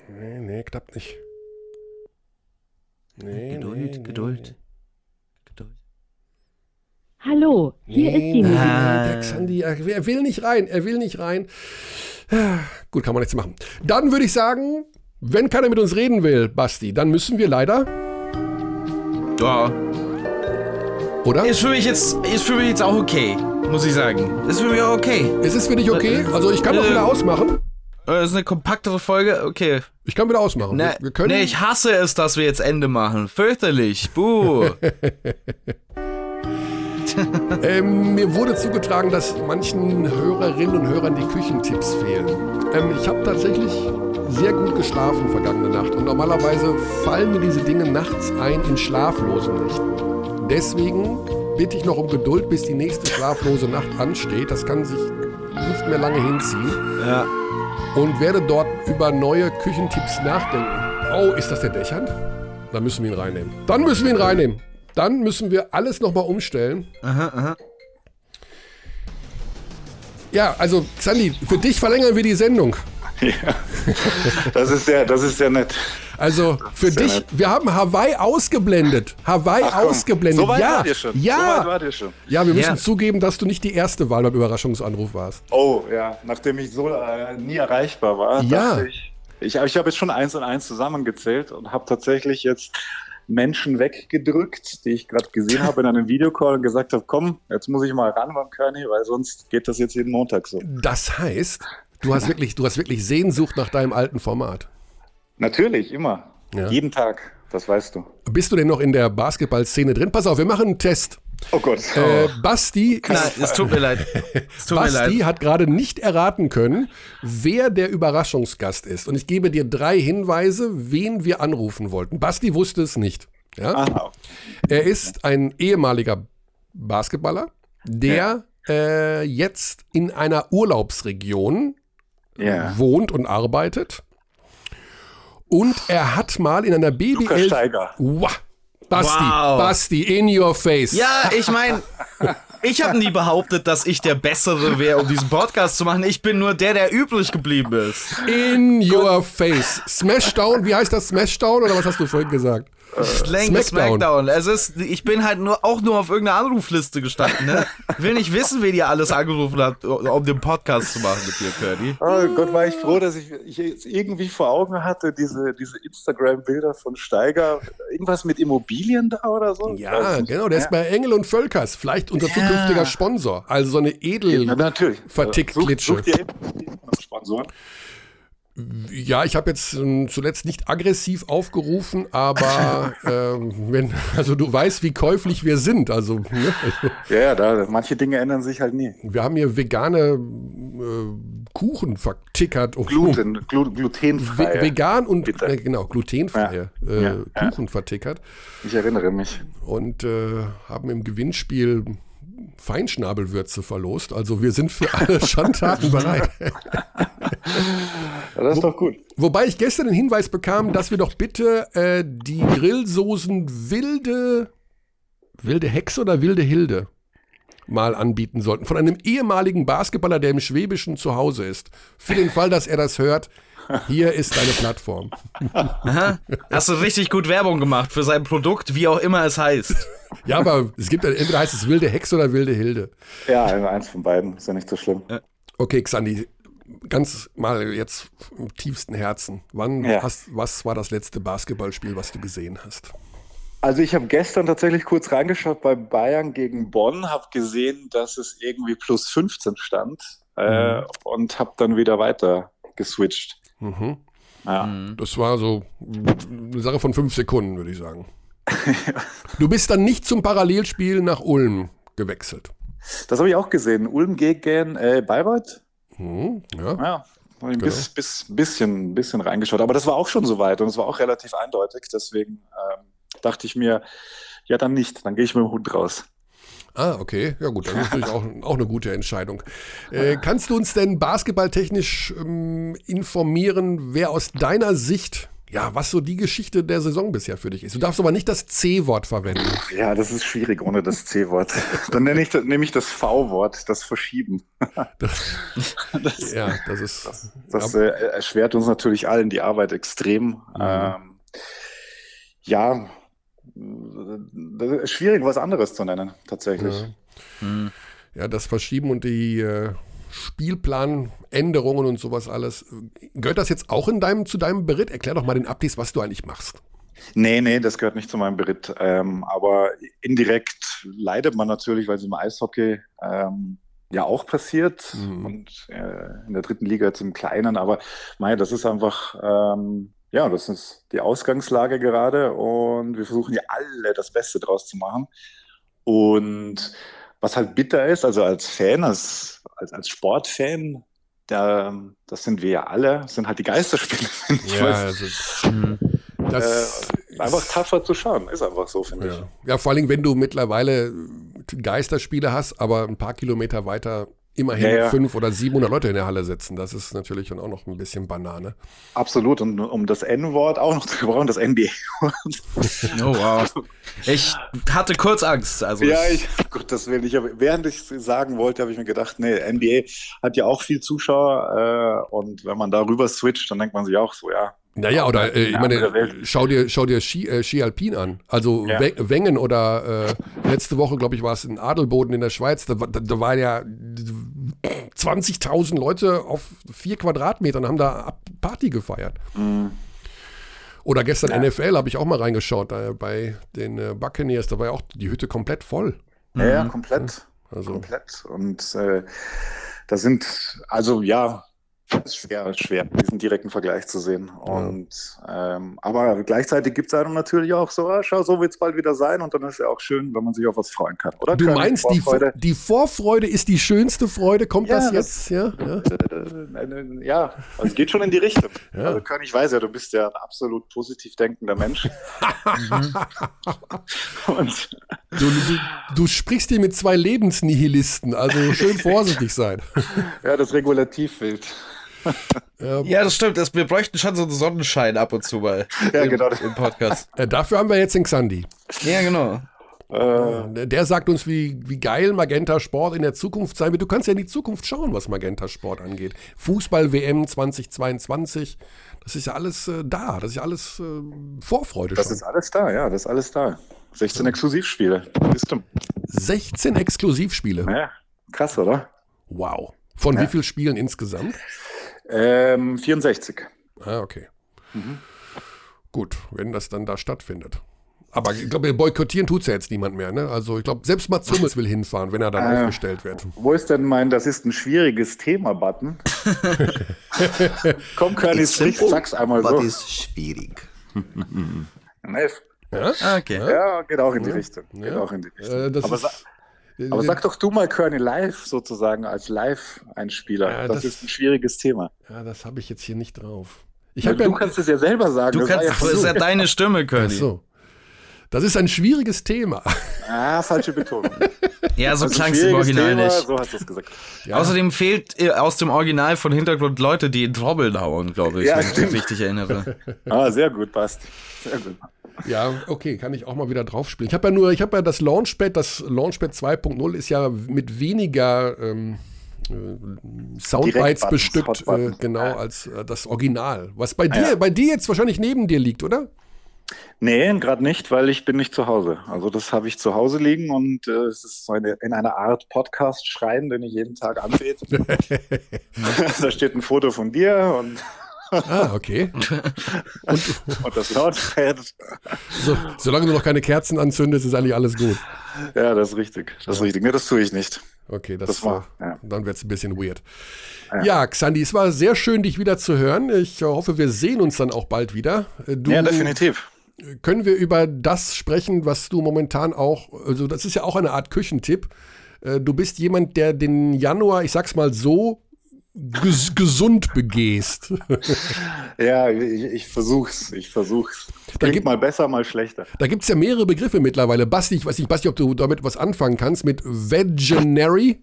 Nee, nee, klappt nicht. Nee, Geduld, nee, nee, Geduld. Geduld. Hallo, hier ist die Nee, Mobilbox. Ah. der Xandi, er, will nicht rein, er will nicht rein. Gut, kann man nichts machen. Dann würde ich sagen, wenn keiner mit uns reden will, Basti, dann müssen wir leider, Ja. oder? Ist für mich jetzt, ist für mich jetzt auch okay, muss ich sagen. Ist für mich auch okay. Ist es für dich okay? Also ich kann doch Äh, wieder ausmachen. Äh, ist eine kompaktere Folge, okay. Ich kann wieder ausmachen. Ne, wir, wir können. nee, ich hasse es, dass wir jetzt Ende machen. Fürchterlich. Buh. Ähm, mir wurde zugetragen, dass manchen Hörerinnen und Hörern die Küchentipps fehlen. Ähm, ich habe tatsächlich sehr gut geschlafen vergangene Nacht und normalerweise fallen mir diese Dinge nachts ein in schlaflosen Nächten. Deswegen bitte ich noch um Geduld, bis die nächste schlaflose Nacht ansteht. Das kann sich nicht mehr lange hinziehen. ja. Und werde dort über neue Küchentipps nachdenken. Oh, ist das der Dächern? Dann müssen wir ihn reinnehmen. Dann müssen wir ihn reinnehmen. Dann müssen wir alles nochmal umstellen. Aha, aha. Ja, also Xandi, für dich verlängern wir die Sendung. Das ist sehr, das ist sehr nett. Also für dich, nett. wir haben Hawaii ausgeblendet. Hawaii Ach ausgeblendet. So weit ja, wart ihr schon. ja. So weit ihr schon. ja, wir müssen Ja. zugeben, dass du nicht die erste Wahl beim Überraschungsanruf warst. Oh, ja. Nachdem ich so äh, nie erreichbar war, Ja. dachte ich, ich, ich habe jetzt schon eins und eins zusammengezählt und habe tatsächlich jetzt Menschen weggedrückt, die ich gerade gesehen habe in einem Videocall und gesagt habe, komm, jetzt muss ich mal ran beim Körny, weil sonst geht das jetzt jeden Montag so. Das heißt, du hast wirklich, du hast wirklich Sehnsucht nach deinem alten Format. Natürlich, immer. Ja. Jeden Tag, das weißt du. Bist du denn noch in der Basketballszene drin? Pass auf, wir machen einen Test. Oh Gott. Äh, Basti, Nein, es tut mir leid. Tut mir Basti leid. hat gerade nicht erraten können, wer der Überraschungsgast ist. Und ich gebe dir drei Hinweise, wen wir anrufen wollten. Basti wusste es nicht. Ja? Aha. Er ist ein ehemaliger Basketballer, der äh, jetzt in einer Urlaubsregion Ja. wohnt und arbeitet. Und er hat mal in einer Lukas BBL. Steiger. Wow. Basti, Wow. Basti, in your face. Ja, ich meine, ich habe nie behauptet, dass ich der Bessere wäre, um diesen Podcast zu machen. Ich bin nur der, der übrig geblieben ist. In your face. Smashdown, wie heißt das? Smashdown oder was hast du vorhin gesagt? Smackdown. Smackdown. Smackdown. Es ist, ich bin halt nur auch nur auf irgendeiner Anrufliste gestanden. Ne? Will nicht wissen, wen ihr alles angerufen habt, um den Podcast zu machen mit dir, Curdy. Oh Gott, war ich froh, dass ich, ich jetzt irgendwie vor Augen hatte, diese, diese Instagram-Bilder von Steiger. Irgendwas mit Immobilien da oder so? Ja, genau, der ist bei Engel und Völkers. Vielleicht unser zukünftiger Sponsor. Also so eine edel. Ja, natürlich. Vertickt Such-. Such dir Sponsoren. Ja, ich habe jetzt ähm, zuletzt nicht aggressiv aufgerufen, aber ähm, wenn, also du weißt, wie käuflich wir sind. Also, ne? Ja, ja, da, manche Dinge ändern sich halt nie. wir haben hier vegane äh, Kuchen vertickert. und Gluten, glu glutenfrei. vegan und Bitte. äh, genau, glutenfreie äh, Ja, ja. Kuchen vertickert Ich erinnere mich. und äh, haben im Gewinnspiel Feinschnabelwürze verlost. Also wir sind für alle Schandtaten bereit. Das ist doch gut. Wobei ich gestern den Hinweis bekam, dass wir doch bitte äh, die Grillsoßen wilde, wilde Hexe oder wilde Hilde mal anbieten sollten. Von einem ehemaligen Basketballer, der im Schwäbischen zu Hause ist. Für den Fall, dass er das hört, hier ist deine Plattform. Aha. Hast du richtig gut Werbung gemacht für sein Produkt, wie auch immer es heißt. Ja, aber es gibt entweder heißt es wilde Hexe oder wilde Hilde. Ja, eins von beiden. Ist ja nicht so schlimm. Okay, Xandi, ganz mal jetzt im tiefsten Herzen. Wann Ja. hast, was war das letzte Basketballspiel, was du gesehen hast? Also ich habe gestern tatsächlich kurz reingeschaut bei Bayern gegen Bonn, habe gesehen, dass es irgendwie plus 15 stand äh, und habe dann wieder weiter geswitcht. Mhm. Ja. Das war so eine Sache von fünf Sekunden, würde ich sagen. Du bist dann nicht zum Parallelspiel nach Ulm gewechselt. Das habe ich auch gesehen. Ulm gegen äh, Bayreuth. Mhm, ja. Ja, habe ich ein Genau. bis, bis, bisschen, bisschen reingeschaut. Aber das war auch schon soweit und es war auch relativ eindeutig. Deswegen ähm, dachte ich mir, ja dann nicht. Dann gehe ich mit dem Hund raus. Ah, okay. Ja gut, das ist natürlich auch, auch eine gute Entscheidung. Äh, kannst du uns denn basketballtechnisch ähm, informieren, wer aus deiner Sicht, ja, was so die Geschichte der Saison bisher für dich ist? Du darfst aber nicht das C-Wort verwenden. Ja, das ist schwierig ohne das C-Wort. Dann nenne ich, nehme ich das V-Wort, das Verschieben. das, Ja, das ist. Das äh, erschwert uns natürlich allen die Arbeit extrem. Ähm, ja, das schwierig, was anderes zu nennen, tatsächlich. Ja. Ja, das Verschieben und die äh, Spielplanänderungen und sowas alles. Gehört das jetzt auch in deinem, zu deinem Beritt? Erklär doch mal den Abdis, was du eigentlich machst. Nee, nee, das gehört nicht zu meinem Beritt. Ähm, aber indirekt leidet man natürlich, weil es im Eishockey ähm, ja auch passiert Mhm. und äh, in der dritten Liga jetzt im Kleinen. Aber mei, das ist einfach, ähm, ja, das ist die Ausgangslage gerade und wir versuchen ja alle das Beste draus zu machen. Und was halt bitter ist, also als Fan, als, als, als Sportfan, da, das sind wir ja alle, sind halt die Geisterspiele. finde ich, Ja, also, Hm. das äh, einfach tougher zu schauen, ist einfach so, finde ich. ja. ja, vor allem, wenn du mittlerweile Geisterspiele hast, aber ein paar Kilometer weiter immerhin Ja, ja. fünf oder 700 Leute in der Halle sitzen. Das ist natürlich dann auch noch ein bisschen Banane. Absolut. Und um das N-Wort auch noch zu gebrauchen, das NBA-Wort. Oh wow. Ich hatte kurz Angst. Also ja, ich, Gottes Willen. Ich hab, während ich es sagen wollte, habe ich mir gedacht, nee, NBA hat ja auch viel Zuschauer. Äh, und wenn man darüber switcht, dann denkt man sich auch so, ja. Naja, oder äh, ich meine, schau dir, schau dir Ski, äh, Ski Alpin an. Also Ja. We Wengen oder äh, letzte Woche, glaube ich, war es in Adelboden in der Schweiz. Da, war- da, da waren ja 20.000 Leute auf vier Quadratmetern haben da Party gefeiert. Mhm. Oder gestern NFL habe ich auch mal reingeschaut äh, bei den äh, Buccaneers. Da war ja auch die Hütte komplett voll. Ja, ja komplett. Also Komplett. Und äh, da sind, also ja, ist schwer, schwer, diesen direkten Vergleich zu sehen. Und ähm, aber gleichzeitig gibt es einem natürlich auch so, ah, schau, so wird es bald wieder sein und dann ist ja auch schön, wenn man sich auf was freuen kann. Oder du König, meinst, die, Vorfreude? die Vorfreude ist die schönste Freude? Kommt Ja, das jetzt? Ja, ja. Äh, äh, ja, also es geht schon in die Richtung. Ja. Also Körn, ich weiß ja, du bist ja ein absolut positiv denkender Mensch. Und Du, du, du sprichst hier mit zwei Lebensnihilisten, also schön vorsichtig sein. ja, das Regulativbild. ja, das stimmt. Das, wir bräuchten schon so einen Sonnenschein ab und zu mal Ja, im, genau. im Podcast. Äh, dafür haben wir jetzt den Xandi. Ja, genau. Äh, Der- Der sagt uns, wie, wie geil Magenta Sport in der Zukunft sein wird. Du kannst ja in die Zukunft schauen, was Magenta Sport angeht. Fußball-WM 2022, das ist ja alles äh, da. Das ist ja alles äh, Vorfreude das schon. ist alles da, ja, das ist alles da. 16 Exklusivspiele. Bist du. 16 Exklusivspiele. Ja, krass, oder? Wow. Von wie vielen Spielen insgesamt? Ähm, 64. Ah, okay. Gut, wenn das dann da stattfindet. Aber ich glaube, boykottieren tut es ja jetzt niemand mehr. Ne? Also ich glaube, selbst Mats Hummels will hinfahren, wenn er dann Ah. aufgestellt wird. Wo ist denn mein, das ist ein schwieriges Thema-Button? Komm, Körny, sprich, sag's einmal so. ist schwierig. Nee, Ja? Ah, okay. Ja, geht auch in die Richtung. Geht Ja. auch in die Richtung. Äh, das Aber ist, sa- Aber sag doch du mal Kearney live sozusagen als Live-Einspieler. Ja, das, das- ist ein schwieriges Thema. Ja, das habe ich jetzt hier nicht drauf. Habe du ja, kannst es ja selber sagen. Du das kannst, ja das ist ja deine Stimme, Curly. so. Das ist ein schwieriges Thema. Ah, falsche Betonung. Ja, so Also klang es im Original Thema, nicht. So hast du es gesagt. Außerdem fehlt äh, aus dem Original von Hintergrund Leute, die in Trommel hauen, glaube ich, Ja, wenn ich mich stimmt. richtig erinnere. Ah, sehr gut, passt. Sehr gut. Ja, okay, kann ich auch mal wieder drauf spielen. Ich habe ja nur, ich habe ja das Launchpad, das Launchpad 2.0 ist ja mit weniger ähm, äh, Soundbites bestückt, äh, genau, Ja. als äh, das Original. Was bei dir, Ja. bei dir jetzt wahrscheinlich neben dir liegt, oder? Nee, gerade nicht, weil ich bin nicht zu Hause. Also das habe ich zu Hause liegen und äh, es ist so eine, in einer Art Podcast-Schrein, den ich jeden Tag anbete. da steht ein Foto von dir und, Ah, okay. und das Launchpad. So, solange du noch keine Kerzen anzündest, ist eigentlich alles gut. Ja, das ist richtig. Das ist richtig. Nee, das tue ich nicht. Okay, das, Das war- ja. dann wird es ein bisschen weird. Ja. Ja, Xandi, es war sehr schön, dich wieder zu hören. Ich hoffe, wir sehen uns dann auch bald wieder. Du, Ja, definitiv. Können wir über das sprechen, was du momentan auch, also das ist ja auch eine Art Küchentipp. Äh, Du bist jemand, der den Januar, ich sag's mal so, ges gesund begehst. Ja, ich, ich versuch's. Ich versuch's. Da gibt- mal besser, mal schlechter. Da gibt's ja mehrere Begriffe mittlerweile. Basti, ich weiß nicht, Basti, ob du damit was anfangen kannst, mit Veganary,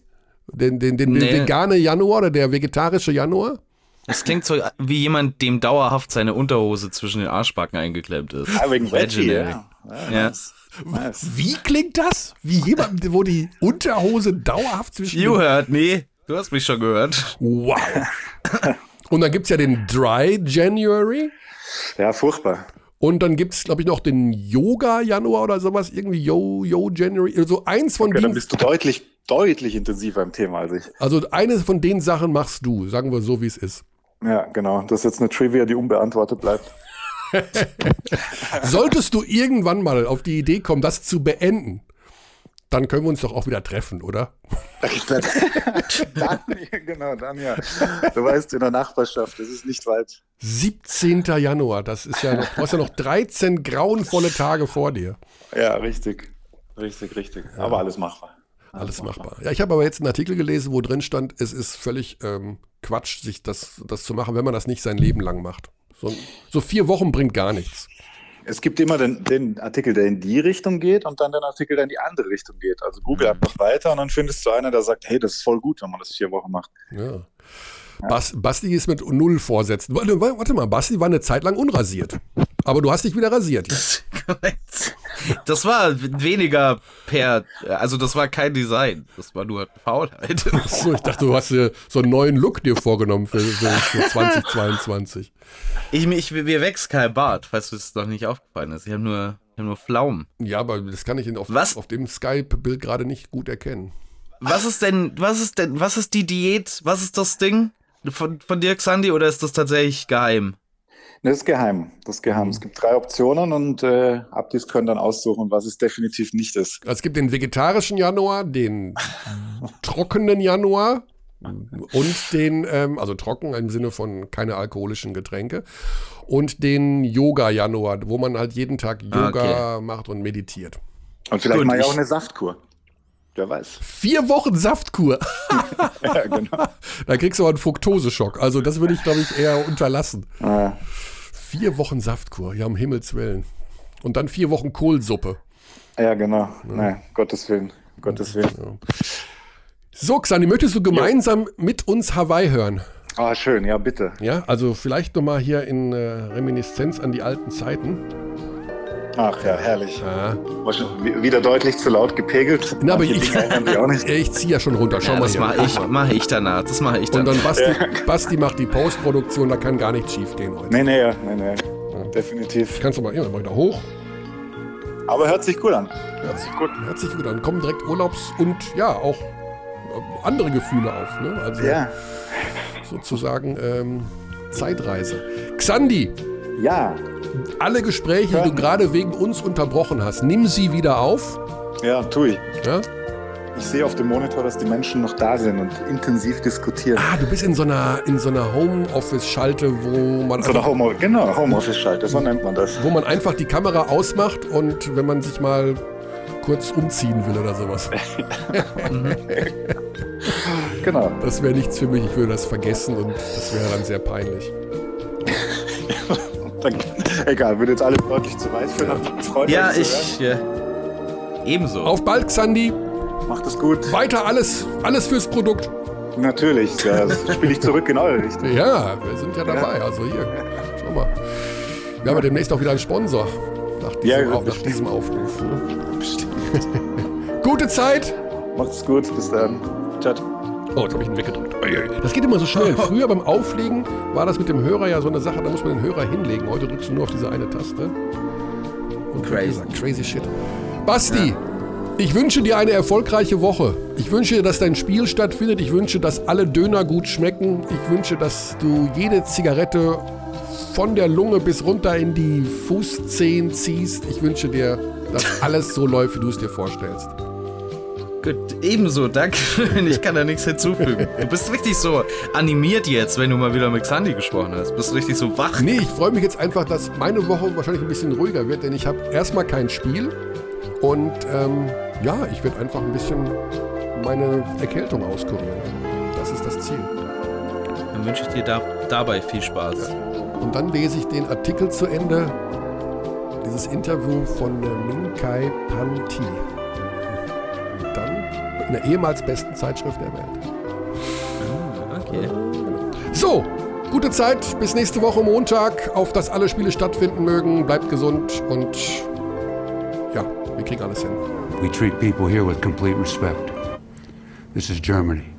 den, den, den, den Nee. vegane Januar oder der vegetarische Januar. Das klingt so wie jemand, dem dauerhaft seine Unterhose zwischen den Arschbacken eingeklemmt ist. Ah, wegen Veggie, Veganary. ja. Ja. Wie klingt das? Wie jemand, wo die Unterhose dauerhaft zwischen You den heard me. Du hast mich schon gehört. Wow. Und dann gibt's ja den Dry January. Ja, furchtbar. Und dann gibt's, glaube ich, noch den Yoga Januar oder sowas. Irgendwie Yo, Yo January. Also eins von Okay, dann den, bist du deutlich, deutlich intensiver im Thema als ich. also eine von den Sachen machst du. Sagen wir so, wie es ist. Ja, genau. Das ist jetzt eine Trivia, die unbeantwortet bleibt. Solltest du irgendwann mal auf die Idee kommen, das zu beenden, dann können wir uns doch auch wieder treffen, oder? dann, genau, dann ja. Du weißt, in der Nachbarschaft, das ist nicht weit. 17. Januar, das ist ja noch, du hast ja noch 13 grauenvolle Tage vor dir. Ja, richtig. Richtig, richtig. Aber alles machbar. Alles machbar. Ja, ich habe aber jetzt einen Artikel gelesen, wo drin stand, es ist völlig ähm, Quatsch, sich das, das zu machen, wenn man das nicht sein Leben lang macht. So, so vier Wochen bringt gar nichts. Es gibt immer den, den Artikel, der in die Richtung geht und dann den Artikel, der in die andere Richtung geht. Also Google einfach weiter und dann findest du einen, der sagt, hey, das ist voll gut, wenn man das vier Wochen macht. Ja. Bas, Basti ist mit null Vorsätzen. Warte, warte mal, Basti war eine Zeit lang unrasiert. Aber du hast dich wieder rasiert. Das war weniger per, also das war kein Design. Das war nur Faulheit. So, ich dachte, du hast dir so einen neuen Look dir vorgenommen für, für, für 2022. Ich, ich, mir wächst kein Bart, falls es noch nicht aufgefallen ist. Ich habe nur, ich hab nur Pflaumen. Ja, aber das kann ich auf, Was? auf dem Skype-Bild gerade nicht gut erkennen. Was ist denn, was ist denn, was ist die Diät? Was ist das Ding von, von dir, Xandi, oder ist das tatsächlich geheim? Das ist geheim. Das ist geheim. Es gibt drei Optionen und äh, Abdis können dann aussuchen, was es definitiv nicht ist. Es gibt den vegetarischen Januar, den trockenen Januar und den, ähm, also trocken im Sinne von keine alkoholischen Getränke und den Yoga-Januar, wo man halt jeden Tag Yoga macht und meditiert. Und vielleicht Gut, mal ja auch eine Saftkur. Wer weiß. Vier Wochen Saftkur. ja, genau. Da kriegst du aber einen Fructoseschock. Also das würde ich, glaube ich, eher unterlassen. Äh, Vier Wochen Saftkur, ja, um Himmels Willen. Und dann vier Wochen Kohlsuppe. ja, genau. Nee, Gottes Willen. Gottes Willen. So, Xani, möchtest du gemeinsam mit uns Hawaii hören? Ah, schön. Ja, bitte. Ja, also vielleicht nochmal hier in äh, Reminiszenz an die alten Zeiten. Ach ja, herrlich. Ja. Wieder deutlich zu laut gepegelt. Na, aber ich, ich ziehe ja schon runter. Schau Ja, mal das mache ich, mach ich danach. Das mache ich Und danach. dann Basti, Basti macht die Postproduktion, da kann gar nichts schief gehen heute. Nee, nee, ja, nee, nee. Definitiv. Kannst du mal immer wieder hoch. Aber hört sich gut an. Hört sich gut. Hört sich gut an. Kommen direkt Urlaubs- und ja, auch äh, andere Gefühle auf. Ne? Also Ja. sozusagen ähm, Zeitreise. Xandi, Ja. alle Gespräche, die du gerade wegen uns unterbrochen hast, nimm sie wieder auf. Ja, tu ich. Ja? Ich sehe auf dem Monitor, dass die Menschen noch da sind und intensiv diskutieren. Ah, du bist in so einer, in so einer Homeoffice-Schalte, wo man, So einfach, Home genau, Homeoffice-Schalte, so nennt man das. wo man einfach die Kamera ausmacht und wenn man sich mal kurz umziehen will oder sowas. Genau. Das wäre nichts für mich, ich würde das vergessen und das wäre dann sehr peinlich. Dann, egal, wird jetzt alles deutlich zu weit für Freunde. Ja, ich. Ja. Ebenso. Auf bald, Xandi. Macht es gut. Weiter alles, alles fürs Produkt. Natürlich, das spiele ich zurück in eure Richtung. Ja, wir sind ja dabei. Also hier, schau mal. Wir haben ja demnächst auch wieder einen Sponsor nach diesem, Ja, nach bestimmt. diesem Aufruf. Ne? Gute Zeit. Macht es gut, bis dann. Ciao. Oh, jetzt habe ich ihn weggedrückt. Das geht immer so schnell. Früher beim Auflegen war das mit dem Hörer ja so eine Sache, da muss man den Hörer hinlegen. Heute drückst du nur auf diese eine Taste. Und Crazy. gesagt, crazy shit. Basti, ich wünsche dir eine erfolgreiche Woche. Ich wünsche dir, dass dein Spiel stattfindet. Ich wünsche, dass alle Döner gut schmecken. Ich wünsche, dass du jede Zigarette von der Lunge bis runter in die Fußzehen ziehst. Ich wünsche dir, dass alles so läuft, wie du es dir vorstellst. Gut, ebenso, danke. Ich kann da nichts hinzufügen. Du bist richtig so animiert jetzt, wenn du mal wieder mit Xandi gesprochen hast. Bist richtig so wach. Nee, ich freue mich jetzt einfach, dass meine Woche wahrscheinlich ein bisschen ruhiger wird, denn ich habe erstmal kein Spiel und ähm, ja, ich werde einfach ein bisschen meine Erkältung auskurieren. Das ist das Ziel. Dann wünsche ich dir da, dabei viel Spaß. Und dann lese ich den Artikel zu Ende, dieses Interview von äh, Minkai Panti. In der ehemals besten Zeitschrift der Welt. Okay. So, gute Zeit, bis nächste Woche Montag, auf dass alle Spiele stattfinden mögen. Bleibt gesund und ja, wir kriegen alles hin. We treat people here with complete respect. This is Germany.